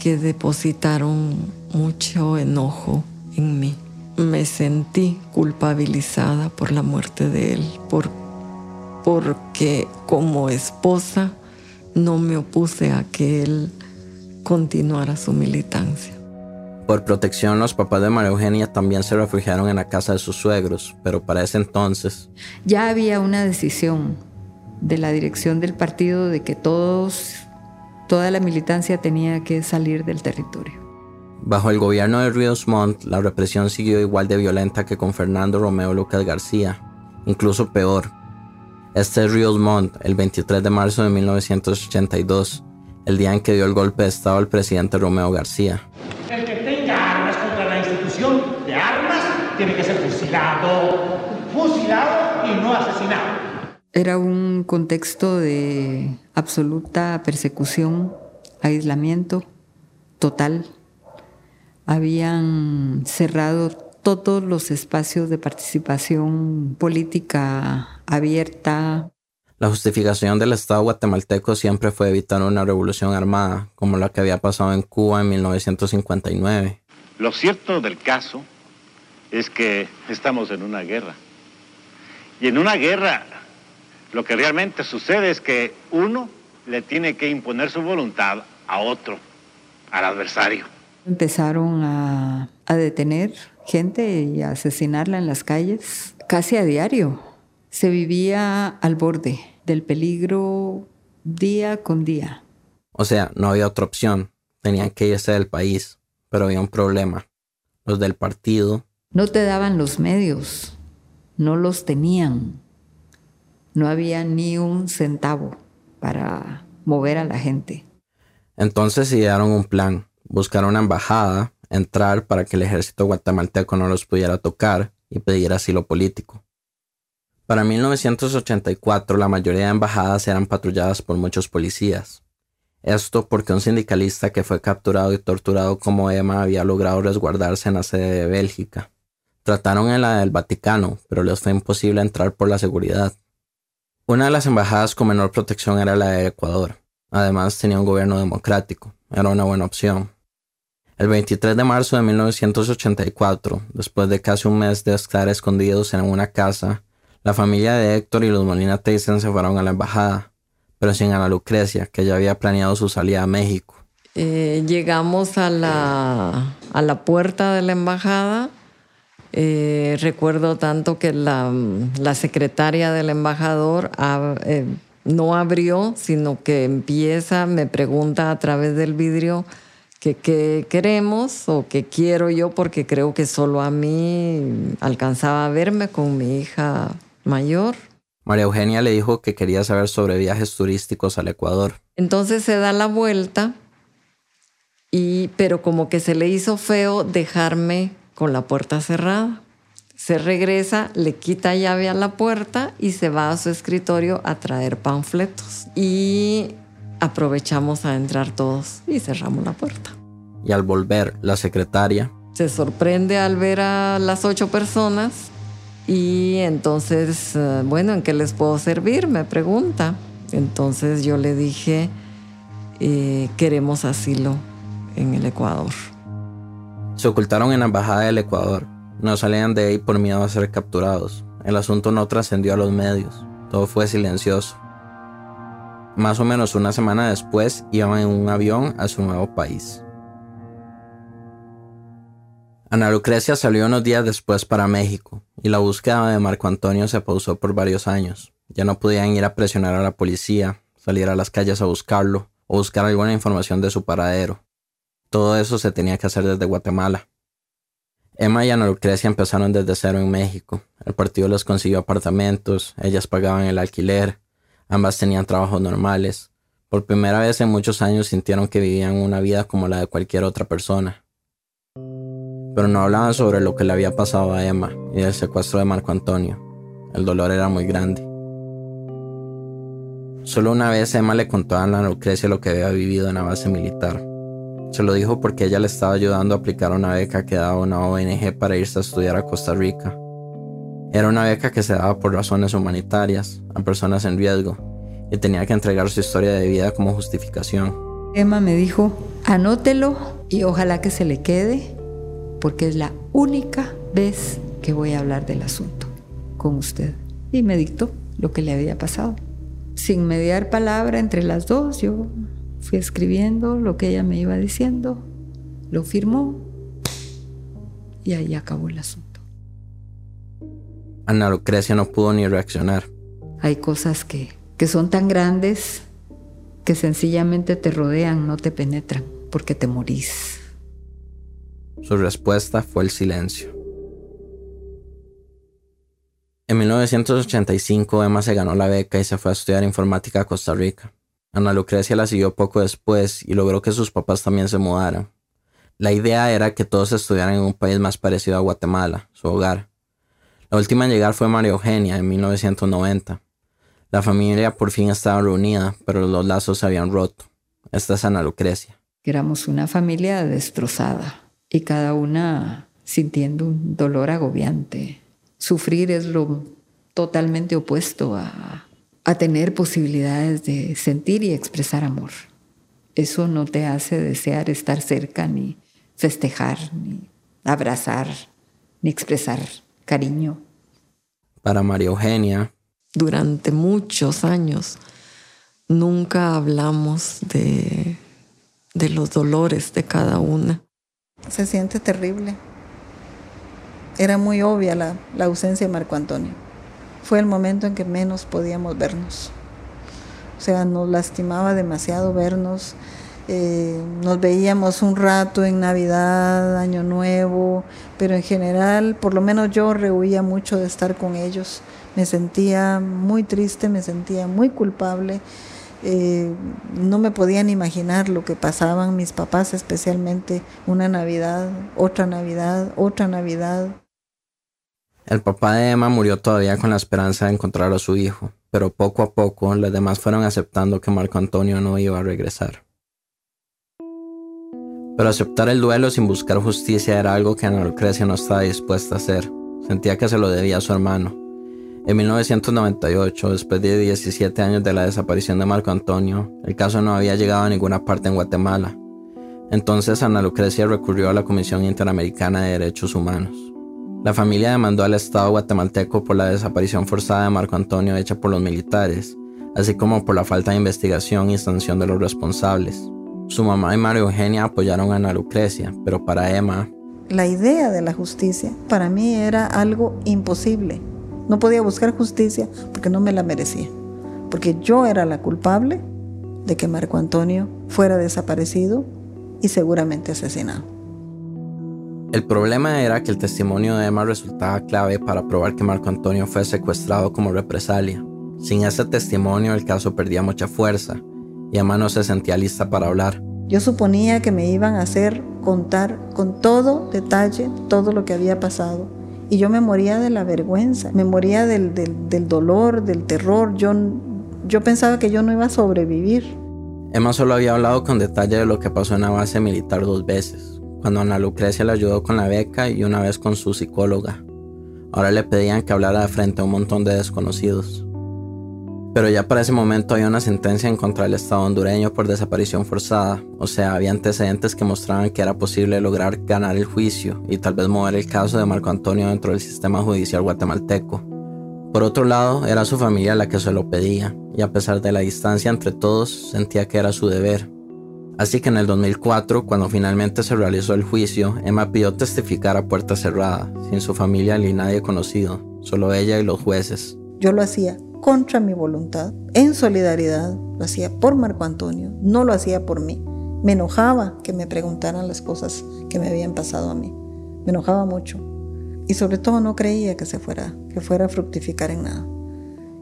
que depositaron mucho enojo en mí. Me sentí culpabilizada por la muerte de él, por, porque como esposa no me opuse a que él continuara su militancia. Por protección, los papás de María Eugenia también se refugiaron en la casa de sus suegros, pero para ese entonces... Ya había una decisión de la dirección del partido de que todos, toda la militancia tenía que salir del territorio. Bajo el gobierno de Ríos Montt, la represión siguió igual de violenta que con Fernando Romeo Lucas García, incluso peor. Este es Ríos Montt, el 23 de marzo de 1982, el día en que dio el golpe de Estado al presidente Romeo García. El que tenga armas contra la institución de armas tiene que ser fusilado, fusilado y no asesinado. Era un contexto de absoluta persecución, aislamiento total. Habían cerrado todos los espacios de participación política abierta. La justificación del Estado guatemalteco siempre fue evitar una revolución armada, como la que había pasado en Cuba en 1959. Lo cierto del caso es que estamos en una guerra. Y en una guerra lo que realmente sucede es que uno le tiene que imponer su voluntad a otro, al adversario. Empezaron a, a detener gente y a asesinarla en las calles casi a diario. Se vivía al borde del peligro día con día. O sea, no había otra opción. Tenían que irse del país. Pero había un problema. Los del partido. No te daban los medios. No los tenían. No había ni un centavo para mover a la gente. Entonces idearon un plan. Buscar una embajada, entrar para que el ejército guatemalteco no los pudiera tocar y pedir asilo político. Para 1984 la mayoría de embajadas eran patrulladas por muchos policías. Esto porque un sindicalista que fue capturado y torturado como Emma había logrado resguardarse en la sede de Bélgica. Trataron en la del Vaticano, pero les fue imposible entrar por la seguridad. Una de las embajadas con menor protección era la de Ecuador. Además tenía un gobierno democrático. Era una buena opción. El 23 de marzo de 1984, después de casi un mes de estar escondidos en una casa, la familia de Héctor y los Molina Tyson se fueron a la embajada pero sin Ana Lucrecia, que ya había planeado su salida a México. Eh, llegamos a la, a la puerta de la embajada. Eh, recuerdo tanto que la, la, secretaria del embajador eh, no abrió, sino que empieza, me pregunta a través del vidrio qué queremos o qué quiero yo, porque creo que solo a mí alcanzaba a verme con mi hija mayor. María Eugenia le dijo que quería saber sobre viajes turísticos al Ecuador. Entonces se da la vuelta, y, pero como que se le hizo feo dejarme con la puerta cerrada. Se regresa, le quita llave a la puerta y se va a su escritorio a traer panfletos. Y aprovechamos a entrar todos y cerramos la puerta. Y al volver, la secretaria se sorprende al ver a las ocho personas y entonces, eh, bueno, ¿en qué les puedo servir? Me pregunta. Entonces yo le dije, eh, queremos asilo en el Ecuador. Se ocultaron en la embajada del Ecuador. No salían de ahí por miedo a ser capturados. El asunto no trascendió a los medios. Todo fue silencioso. Más o menos una semana después iban en un avión a su nuevo país. Ana Lucrecia salió unos días después para México y la búsqueda de Marco Antonio se pausó por varios años. Ya no podían ir a presionar a la policía, salir a las calles a buscarlo o buscar alguna información de su paradero. Todo eso se tenía que hacer desde Guatemala. Emma y Ana Lucrecia empezaron desde cero en México. El partido les consiguió apartamentos, ellas pagaban el alquiler, ambas tenían trabajos normales. Por primera vez en muchos años sintieron que vivían una vida como la de cualquier otra persona pero no hablaban sobre lo que le había pasado a Emma y el secuestro de Marco Antonio. El dolor era muy grande. Solo una vez Emma le contó a Ana Lucrecia lo que había vivido en la base militar. Se lo dijo porque ella le estaba ayudando a aplicar una beca que daba una ONG para irse a estudiar a Costa Rica. Era una beca que se daba por razones humanitarias a personas en riesgo y tenía que entregar su historia de vida como justificación. Emma me dijo, anótelo y ojalá que se le quede porque es la única vez que voy a hablar del asunto con usted. Y me dictó lo que le había pasado. Sin mediar palabra entre las dos, yo fui escribiendo lo que ella me iba diciendo, lo firmó y ahí acabó el asunto. Ana Lucrecia no pudo ni reaccionar. Hay cosas que, que son tan grandes que sencillamente te rodean, no te penetran, porque te morís. Su respuesta fue el silencio. En 1985 Emma se ganó la beca y se fue a estudiar informática a Costa Rica. Ana Lucrecia la siguió poco después y logró que sus papás también se mudaran. La idea era que todos estudiaran en un país más parecido a Guatemala, su hogar. La última en llegar fue María Eugenia en 1990. La familia por fin estaba reunida, pero los lazos se habían roto. Esta es Ana Lucrecia. Éramos una familia destrozada y cada una sintiendo un dolor agobiante. Sufrir es lo totalmente opuesto a, tener posibilidades de sentir y expresar amor. Eso no te hace desear estar cerca, ni festejar, ni abrazar, ni expresar cariño. Para María Eugenia. Durante muchos años nunca hablamos de, de los dolores de cada una. Se siente terrible. Era muy obvia la, ausencia de Marco Antonio. Fue el momento en que menos podíamos vernos. O sea, nos lastimaba demasiado vernos. Eh, nos veíamos un rato en Navidad, Año Nuevo, pero en general, por lo menos yo rehuía mucho de estar con ellos. Me sentía muy triste, me sentía muy culpable. Eh, no me podían imaginar lo que pasaban mis papás, especialmente una Navidad, otra Navidad, otra Navidad. El papá de Emma murió todavía con la esperanza de encontrar a su hijo, pero poco a poco los demás fueron aceptando que Marco Antonio no iba a regresar. Pero aceptar el duelo sin buscar justicia era algo que Ana Lucrecia no estaba dispuesta a hacer. Sentía que se lo debía a su hermano. En 1998, después de 17 años de la desaparición de Marco Antonio, el caso no había llegado a ninguna parte en Guatemala. Entonces Ana Lucrecia recurrió a la Comisión Interamericana de Derechos Humanos. La familia demandó al Estado guatemalteco por la desaparición forzada de Marco Antonio hecha por los militares, así como por la falta de investigación y sanción de los responsables. Su mamá y María Eugenia apoyaron a Ana Lucrecia, pero para Emma... La idea de la justicia para mí era algo imposible. No podía buscar justicia porque no me la merecía. Porque yo era la culpable de que Marco Antonio fuera desaparecido y seguramente asesinado. El problema era que el testimonio de Emma resultaba clave para probar que Marco Antonio fue secuestrado como represalia. Sin ese testimonio el caso perdía mucha fuerza y Emma no se sentía lista para hablar. Yo suponía que me iban a hacer contar con todo detalle todo lo que había pasado. Y yo me moría de la vergüenza, me moría del, del, dolor, del terror. Yo, yo pensaba que yo no iba a sobrevivir. Emma solo había hablado con detalle de lo que pasó en la base militar dos veces, cuando Ana Lucrecia le ayudó con la beca y una vez con su psicóloga. Ahora le pedían que hablara frente a un montón de desconocidos. Pero ya para ese momento había una sentencia en contra del Estado hondureño por desaparición forzada, o sea, había antecedentes que mostraban que era posible lograr ganar el juicio y tal vez mover el caso de Marco Antonio dentro del sistema judicial guatemalteco. Por otro lado, era su familia la que se lo pedía, y a pesar de la distancia entre todos, sentía que era su deber. Así que en el 2004, cuando finalmente se realizó el juicio, Emma pidió testificar a puerta cerrada, sin su familia ni nadie conocido, solo ella y los jueces. Yo lo hacía contra mi voluntad, en solidaridad, lo hacía por Marco Antonio, no lo hacía por mí. Me enojaba que me preguntaran las cosas que me habían pasado a mí. Me enojaba mucho. Y sobre todo no creía que se fuera, que fuera a fructificar en nada.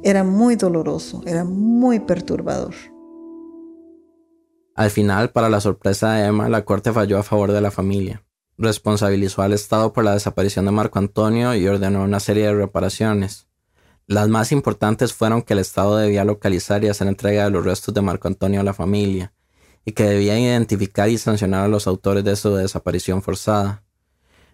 Era muy doloroso, era muy perturbador. Al final, para la sorpresa de Emma, la corte falló a favor de la familia. Responsabilizó al Estado por la desaparición de Marco Antonio y ordenó una serie de reparaciones. Las más importantes fueron que el Estado debía localizar y hacer entrega de los restos de Marco Antonio a la familia, y que debía identificar y sancionar a los autores de su desaparición forzada.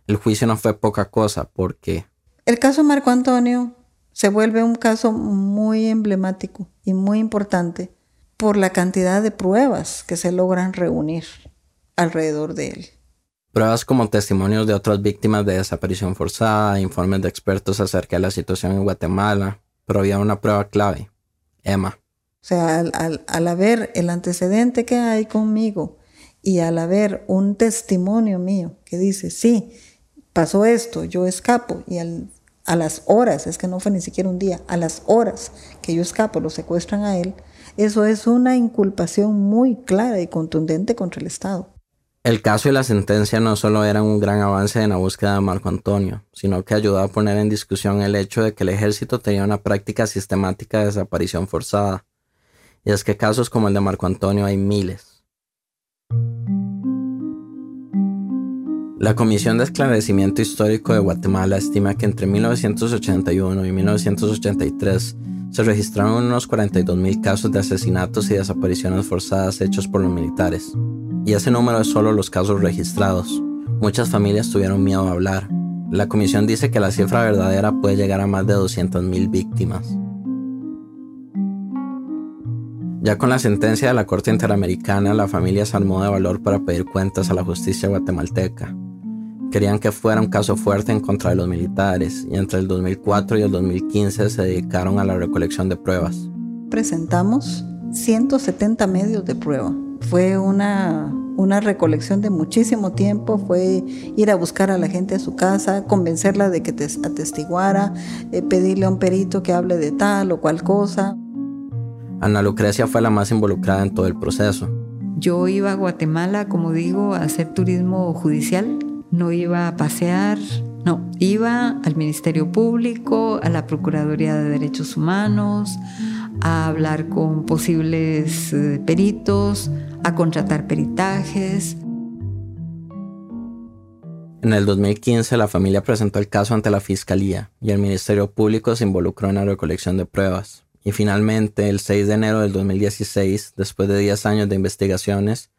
El juicio no fue poca cosa porque... El caso Marco Antonio se vuelve un caso muy emblemático y muy importante por la cantidad de pruebas que se logran reunir alrededor de él. Pruebas como testimonios de otras víctimas de desaparición forzada, informes de expertos acerca de la situación en Guatemala, pero había una prueba clave, Emma. O sea, al, al, haber el antecedente que hay conmigo y al haber un testimonio mío que dice, sí, pasó esto, yo escapo y a las horas, es que no fue ni siquiera un día, a las horas que yo escapo, lo secuestran a él, eso es una inculpación muy clara y contundente contra el Estado. El caso y la sentencia no solo eran un gran avance en la búsqueda de Marco Antonio, sino que ayudó a poner en discusión el hecho de que el ejército tenía una práctica sistemática de desaparición forzada. Y es que casos como el de Marco Antonio hay miles. La Comisión de Esclarecimiento Histórico de Guatemala estima que entre 1981 y 1983 se registraron unos 42.000 casos de asesinatos y desapariciones forzadas hechos por los militares. Y ese número es solo los casos registrados. Muchas familias tuvieron miedo a hablar. La comisión dice que la cifra verdadera puede llegar a más de 200.000 víctimas. Ya con la sentencia de la Corte Interamericana, la familia se armó de valor para pedir cuentas a la justicia guatemalteca. Querían que fuera un caso fuerte en contra de los militares y entre el 2004 y el 2015 se dedicaron a la recolección de pruebas. Presentamos 170 medios de prueba fue una, una recolección de muchísimo tiempo, fue ir a buscar a la gente a su casa, convencerla de que te atestiguara, eh, pedirle a un perito que hable de tal o cual cosa. Ana Lucrecia fue la más involucrada en todo el proceso. Yo iba a Guatemala, como digo, a hacer turismo judicial. No iba a pasear, no, iba al Ministerio Público, a la Procuraduría de Derechos Humanos, a hablar con posibles eh, peritos, a contratar peritajes. En el 2015 la familia presentó el caso ante la Fiscalía y el Ministerio Público se involucró en la recolección de pruebas. Y finalmente, el 6 de enero del 2016, después de 10 años de investigaciones,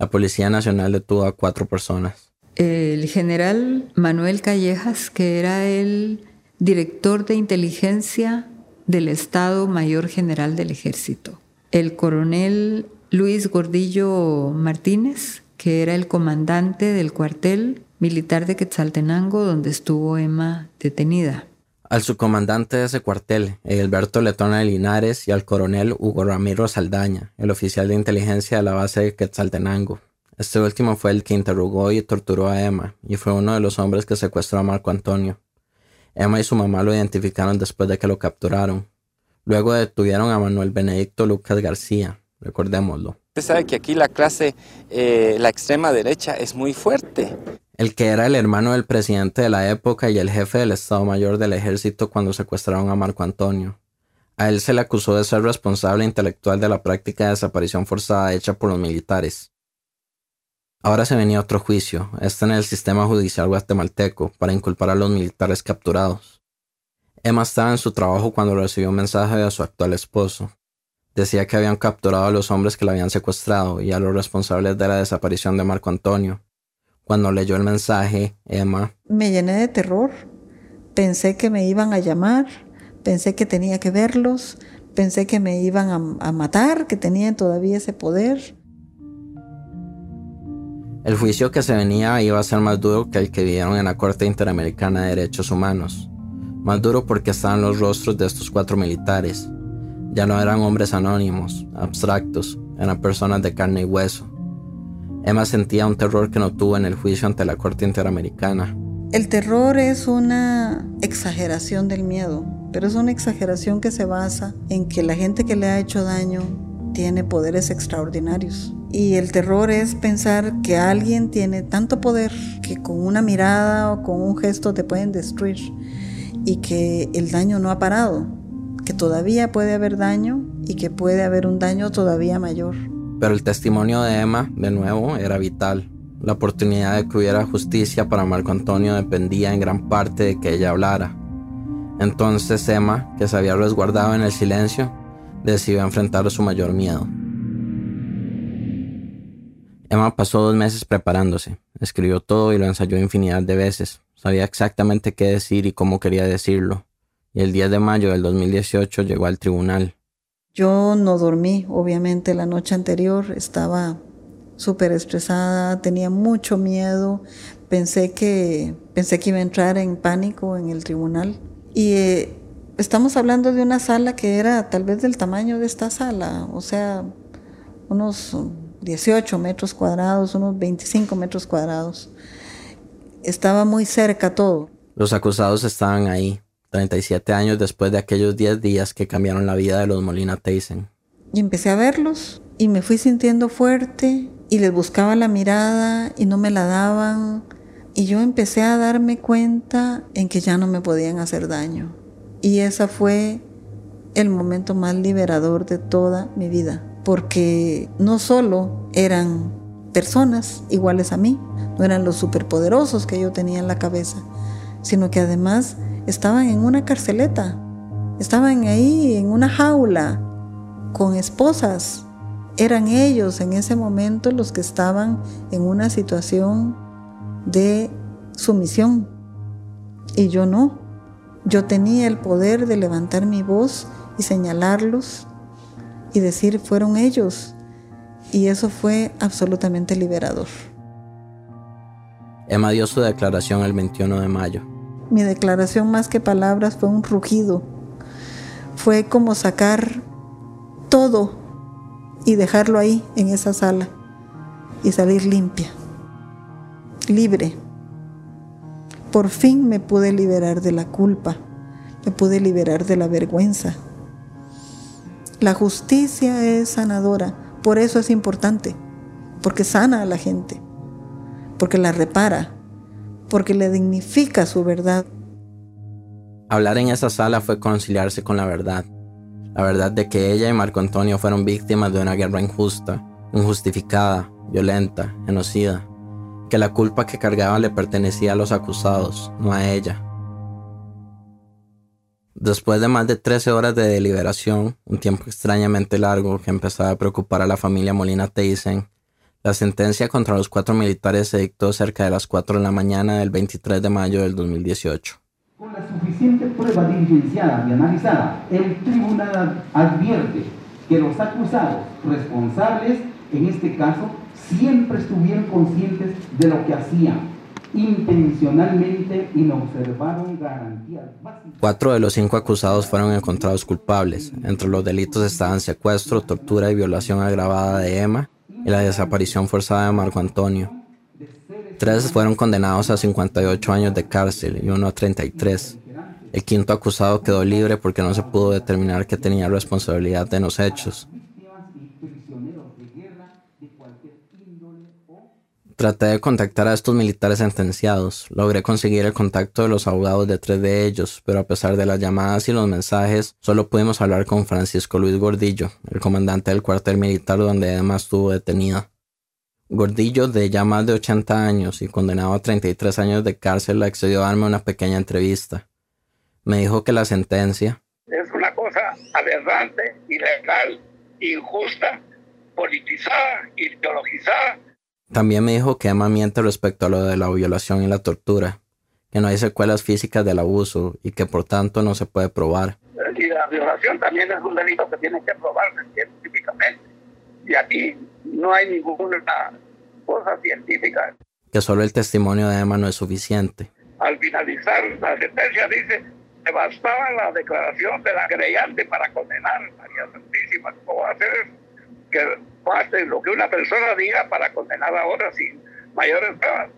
la Policía Nacional detuvo a cuatro personas. El general Manuel Callejas, que era el director de inteligencia del Estado Mayor General del Ejército. El coronel Luis Gordillo Martínez, que era el comandante del cuartel militar de Quetzaltenango donde estuvo Emma detenida. Al subcomandante de ese cuartel, Edilberto Letona de Linares, y al coronel Hugo Ramiro Saldaña, el oficial de inteligencia de la base de Quetzaltenango. Este último fue el que interrogó y torturó a Emma, y fue uno de los hombres que secuestró a Marco Antonio. Emma y su mamá lo identificaron después de que lo capturaron. Luego detuvieron a Manuel Benedicto Lucas García, recordémoslo. Usted sabe que aquí la clase, eh, la extrema derecha es muy fuerte. El que era el hermano del presidente de la época y el jefe del Estado Mayor del Ejército cuando secuestraron a Marco Antonio. A él se le acusó de ser responsable intelectual de la práctica de desaparición forzada hecha por los militares. Ahora se venía otro juicio, este en el sistema judicial guatemalteco, para inculpar a los militares capturados. Emma estaba en su trabajo cuando recibió un mensaje de su actual esposo. Decía que habían capturado a los hombres que la habían secuestrado y a los responsables de la desaparición de Marco Antonio. Cuando leyó el mensaje, Emma... Me llené de terror. Pensé que me iban a llamar, pensé que tenía que verlos, pensé que me iban a, a matar, que tenían todavía ese poder. El juicio que se venía iba a ser más duro que el que vieron en la Corte Interamericana de Derechos Humanos. Más duro porque estaban los rostros de estos cuatro militares. Ya no eran hombres anónimos, abstractos, eran personas de carne y hueso. Emma sentía un terror que no tuvo en el juicio ante la Corte Interamericana. El terror es una exageración del miedo, pero es una exageración que se basa en que la gente que le ha hecho daño tiene poderes extraordinarios. Y el terror es pensar que alguien tiene tanto poder que con una mirada o con un gesto te pueden destruir y que el daño no ha parado, que todavía puede haber daño y que puede haber un daño todavía mayor. Pero el testimonio de Emma, de nuevo, era vital. La oportunidad de que hubiera justicia para Marco Antonio dependía en gran parte de que ella hablara. Entonces Emma, que se había resguardado en el silencio, decidió enfrentar su mayor miedo. Emma pasó dos meses preparándose, escribió todo y lo ensayó infinidad de veces, sabía exactamente qué decir y cómo quería decirlo, y el 10 de mayo del 2018 llegó al tribunal. Yo no dormí, obviamente, la noche anterior, estaba súper estresada, tenía mucho miedo, pensé que, pensé que iba a entrar en pánico en el tribunal. Y eh, estamos hablando de una sala que era tal vez del tamaño de esta sala, o sea, unos 18 metros cuadrados, unos 25 metros cuadrados. Estaba muy cerca todo. Los acusados estaban ahí, 37 años después de aquellos 10 días que cambiaron la vida de los Molina Tyson. Y empecé a verlos y me fui sintiendo fuerte y les buscaba la mirada y no me la daban. Y yo empecé a darme cuenta en que ya no me podían hacer daño. Y ese fue el momento más liberador de toda mi vida porque no solo eran personas iguales a mí, no eran los superpoderosos que yo tenía en la cabeza, sino que además estaban en una carceleta, estaban ahí en una jaula con esposas. Eran ellos en ese momento los que estaban en una situación de sumisión y yo no. Yo tenía el poder de levantar mi voz y señalarlos y decir fueron ellos. Y eso fue absolutamente liberador. Emma dio su declaración el 21 de mayo. Mi declaración más que palabras fue un rugido. Fue como sacar todo y dejarlo ahí en esa sala y salir limpia, libre. Por fin me pude liberar de la culpa, me pude liberar de la vergüenza, La justicia es sanadora, por eso es importante, porque sana a la gente, porque la repara, porque le dignifica su verdad. Hablar en esa sala fue conciliarse con la verdad, la verdad de que ella y Marco Antonio fueron víctimas de una guerra injusta, injustificada, violenta, genocida, que la culpa que cargaban le pertenecía a los acusados, no a ella. Después de más de 13 horas de deliberación, un tiempo extrañamente largo que empezaba a preocupar a la familia Molina Teisen, la sentencia contra los cuatro militares se dictó cerca de las 4 de la mañana del 23 de mayo del 2018. Con la suficiente prueba diligenciada y analizada, el tribunal advierte que los acusados responsables, en este caso, siempre estuvieron conscientes de lo que hacían intencionalmente y no observaron garantías. Cuatro de los cinco acusados fueron encontrados culpables. Entre los delitos estaban secuestro, tortura y violación agravada de Emma y la desaparición forzada de Marco Antonio. Tres fueron condenados a 58 años de cárcel y uno a 33. El quinto acusado quedó libre porque no se pudo determinar que tenía responsabilidad en los hechos. Traté de contactar a estos militares sentenciados. Logré conseguir el contacto de los abogados de tres de ellos, pero a pesar de las llamadas y los mensajes, solo pudimos hablar con Francisco Luis Gordillo, el comandante del cuartel militar donde Emma estuvo detenida. Gordillo, de ya más de 80 años y condenado a 33 años de cárcel, accedió a darme una pequeña entrevista. Me dijo que la sentencia es una cosa aberrante, ilegal, injusta, politizada, ideologizada también me dijo que Emma miente respecto a lo de la violación y la tortura, que no hay secuelas físicas del abuso y que por tanto no se puede probar. Y la violación también es un delito que tiene que probarse científicamente. Y aquí no hay ninguna cosa científica. Que solo el testimonio de Emma no es suficiente. Al finalizar la sentencia dice que bastaba la declaración de la creyente para condenar a María Santísima. ¿Cómo hacer que parte lo que una persona diga para condenar a otra sin mayores pruebas.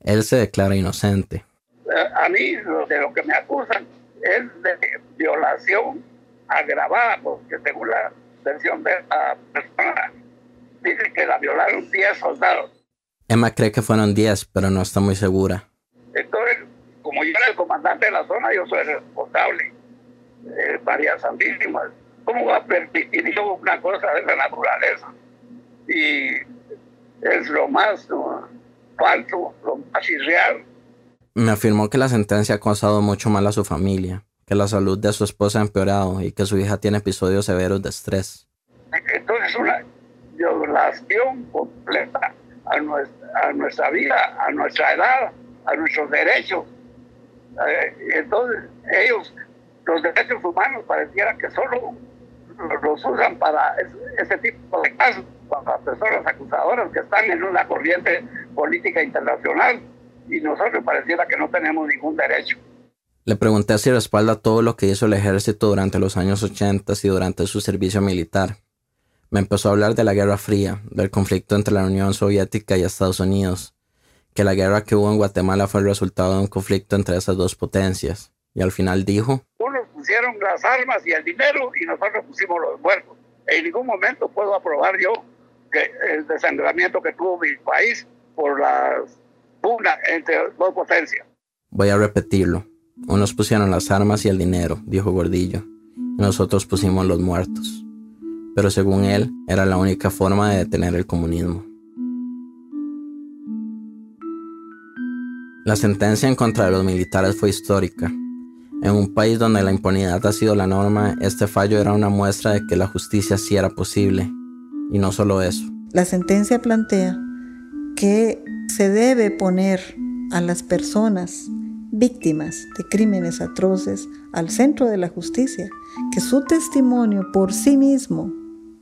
Él se declara inocente. Eh, a mí de lo que me acusan es de violación agravada, porque según la versión de la persona, dice que la violaron 10 soldados. Emma cree que fueron 10, pero no está muy segura. Entonces, como yo era el comandante de la zona, yo soy responsable. Eh, María Santísima, ¿cómo va a permitir yo una cosa de esa naturaleza? y es lo más falso, lo más irreal. Me afirmó que la sentencia ha causado mucho mal a su familia, que la salud de su esposa ha empeorado y que su hija tiene episodios severos de estrés. Entonces una violación completa a nuestra, a nuestra vida, a nuestra edad, a nuestros derechos. Eh, entonces ellos, los derechos humanos, pareciera que solo los usan para ese tipo de casos para personas acusadoras que están en una corriente política internacional y nosotros pareciera que no tenemos ningún derecho. Le pregunté si respalda todo lo que hizo el ejército durante los años 80 y durante su servicio militar. Me empezó a hablar de la Guerra Fría, del conflicto entre la Unión Soviética y Estados Unidos, que la guerra que hubo en Guatemala fue el resultado de un conflicto entre esas dos potencias. Y al final dijo... Pusieron las armas y el dinero y nosotros pusimos los muertos. En ningún momento puedo aprobar yo que el desangramiento que tuvo mi país por la pugna entre dos potencias. Voy a repetirlo. Unos pusieron las armas y el dinero, dijo Gordillo, nosotros pusimos los muertos. Pero según él, era la única forma de detener el comunismo. La sentencia en contra de los militares fue histórica. En un país donde la impunidad ha sido la norma, este fallo era una muestra de que la justicia sí era posible y no solo eso. La sentencia plantea que se debe poner a las personas víctimas de crímenes atroces al centro de la justicia, que su testimonio por sí mismo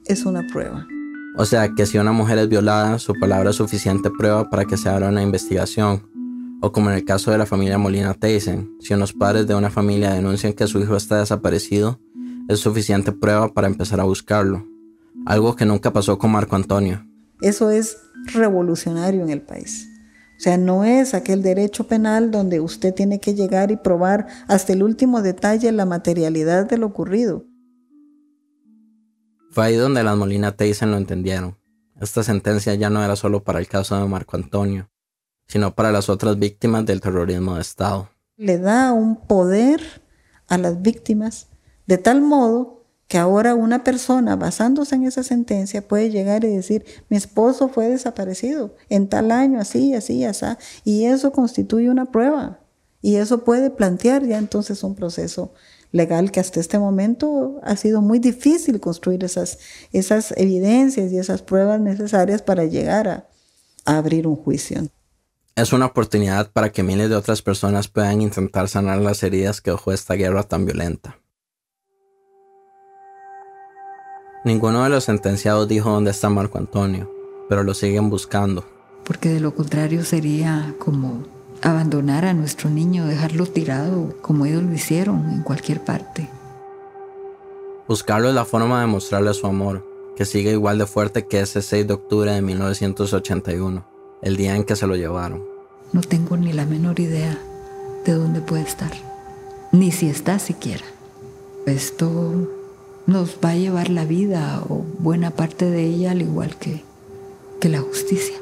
es una prueba. O sea, que si una mujer es violada, su palabra es suficiente prueba para que se abra una investigación. O como en el caso de la familia Molina Tyson, si unos padres de una familia denuncian que su hijo está desaparecido, es suficiente prueba para empezar a buscarlo algo que nunca pasó con Marco Antonio. Eso es revolucionario en el país. O sea, no es aquel derecho penal donde usted tiene que llegar y probar hasta el último detalle la materialidad de lo ocurrido. Fue ahí donde las Molina Tyson lo entendieron. Esta sentencia ya no era solo para el caso de Marco Antonio, sino para las otras víctimas del terrorismo de Estado. Le da un poder a las víctimas de tal modo que ahora una persona basándose en esa sentencia puede llegar y decir, mi esposo fue desaparecido en tal año, así, así, así, y eso constituye una prueba. Y eso puede plantear ya entonces un proceso legal que hasta este momento ha sido muy difícil construir esas, esas evidencias y esas pruebas necesarias para llegar a, a abrir un juicio. Es una oportunidad para que miles de otras personas puedan intentar sanar las heridas que dejó esta guerra tan violenta. Ninguno de los sentenciados dijo dónde está Marco Antonio, pero lo siguen buscando. Porque de lo contrario sería como abandonar a nuestro niño, dejarlo tirado como ellos lo hicieron en cualquier parte. Buscarlo es la forma de mostrarle su amor, que sigue igual de fuerte que ese 6 de octubre de 1981, el día en que se lo llevaron. No tengo ni la menor idea de dónde puede estar, ni si está siquiera. Esto nos va a llevar la vida o buena parte de ella al igual que, que la justicia.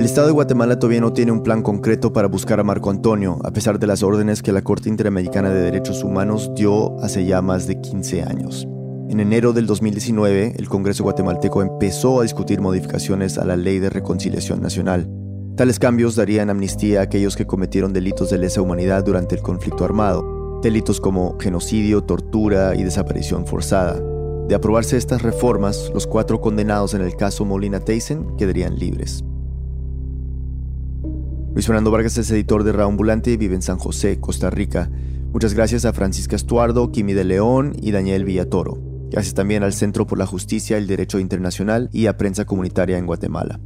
El Estado de Guatemala todavía no tiene un plan concreto para buscar a Marco Antonio, a pesar de las órdenes que la Corte Interamericana de Derechos Humanos dio hace ya más de 15 años. En enero del 2019, el Congreso guatemalteco empezó a discutir modificaciones a la Ley de Reconciliación Nacional. Tales cambios darían amnistía a aquellos que cometieron delitos de lesa humanidad durante el conflicto armado, delitos como genocidio, tortura y desaparición forzada. De aprobarse estas reformas, los cuatro condenados en el caso Molina Tyson quedarían libres. Luis Fernando Vargas es editor de Raambulante y vive en San José, Costa Rica. Muchas gracias a Francisca Estuardo, Kimi de León y Daniel Villatoro. Gracias también al Centro por la Justicia el Derecho Internacional y a Prensa Comunitaria en Guatemala.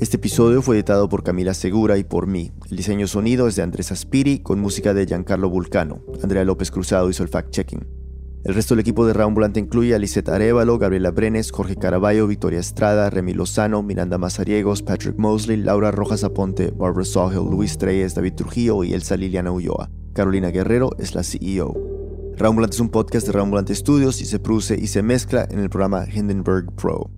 Este episodio fue editado por Camila Segura y por mí. El diseño sonido es de Andrés Aspiri con música de Giancarlo Vulcano. Andrea López Cruzado hizo el fact-checking. El resto del equipo de Raambulante incluye a Lisette Arevalo, Gabriela Brenes, Jorge Caraballo, Victoria Estrada, Remy Lozano, Miranda Mazariegos, Patrick Mosley, Laura Rojas Aponte, Barbara Sawhill, Luis Treyes, David Trujillo y Elsa Liliana Ulloa. Carolina Guerrero es la CEO. Raambulante es un podcast de Raambulante Studios y se produce y se mezcla en el programa Hindenburg Pro.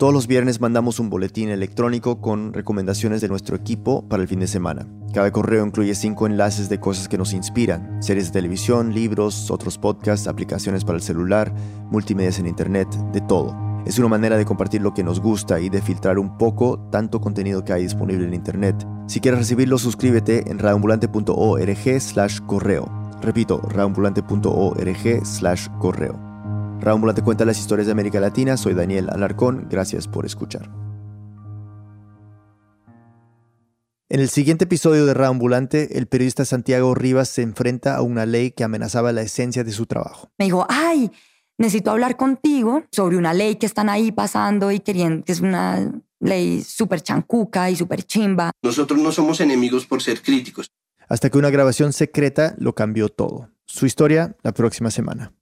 Todos los viernes mandamos un boletín electrónico con recomendaciones de nuestro equipo para el fin de semana. Cada correo incluye cinco enlaces de cosas que nos inspiran, series de televisión, libros, otros podcasts, aplicaciones para el celular, multimedia en internet, de todo. Es una manera de compartir lo que nos gusta y de filtrar un poco tanto contenido que hay disponible en internet. Si quieres recibirlo, suscríbete en radioambulante.org slash correo. Repito, radioambulante.org slash correo. Raúl cuenta las historias de América Latina. Soy Daniel Alarcón. Gracias por escuchar. En el siguiente episodio de Raambulante, el periodista Santiago Rivas se enfrenta a una ley que amenazaba la esencia de su trabajo. Me dijo, ay, necesito hablar contigo sobre una ley que están ahí pasando y queriendo, que es una ley súper chancuca y súper chimba. Nosotros no somos enemigos por ser críticos. Hasta que una grabación secreta lo cambió todo. Su historia la próxima semana.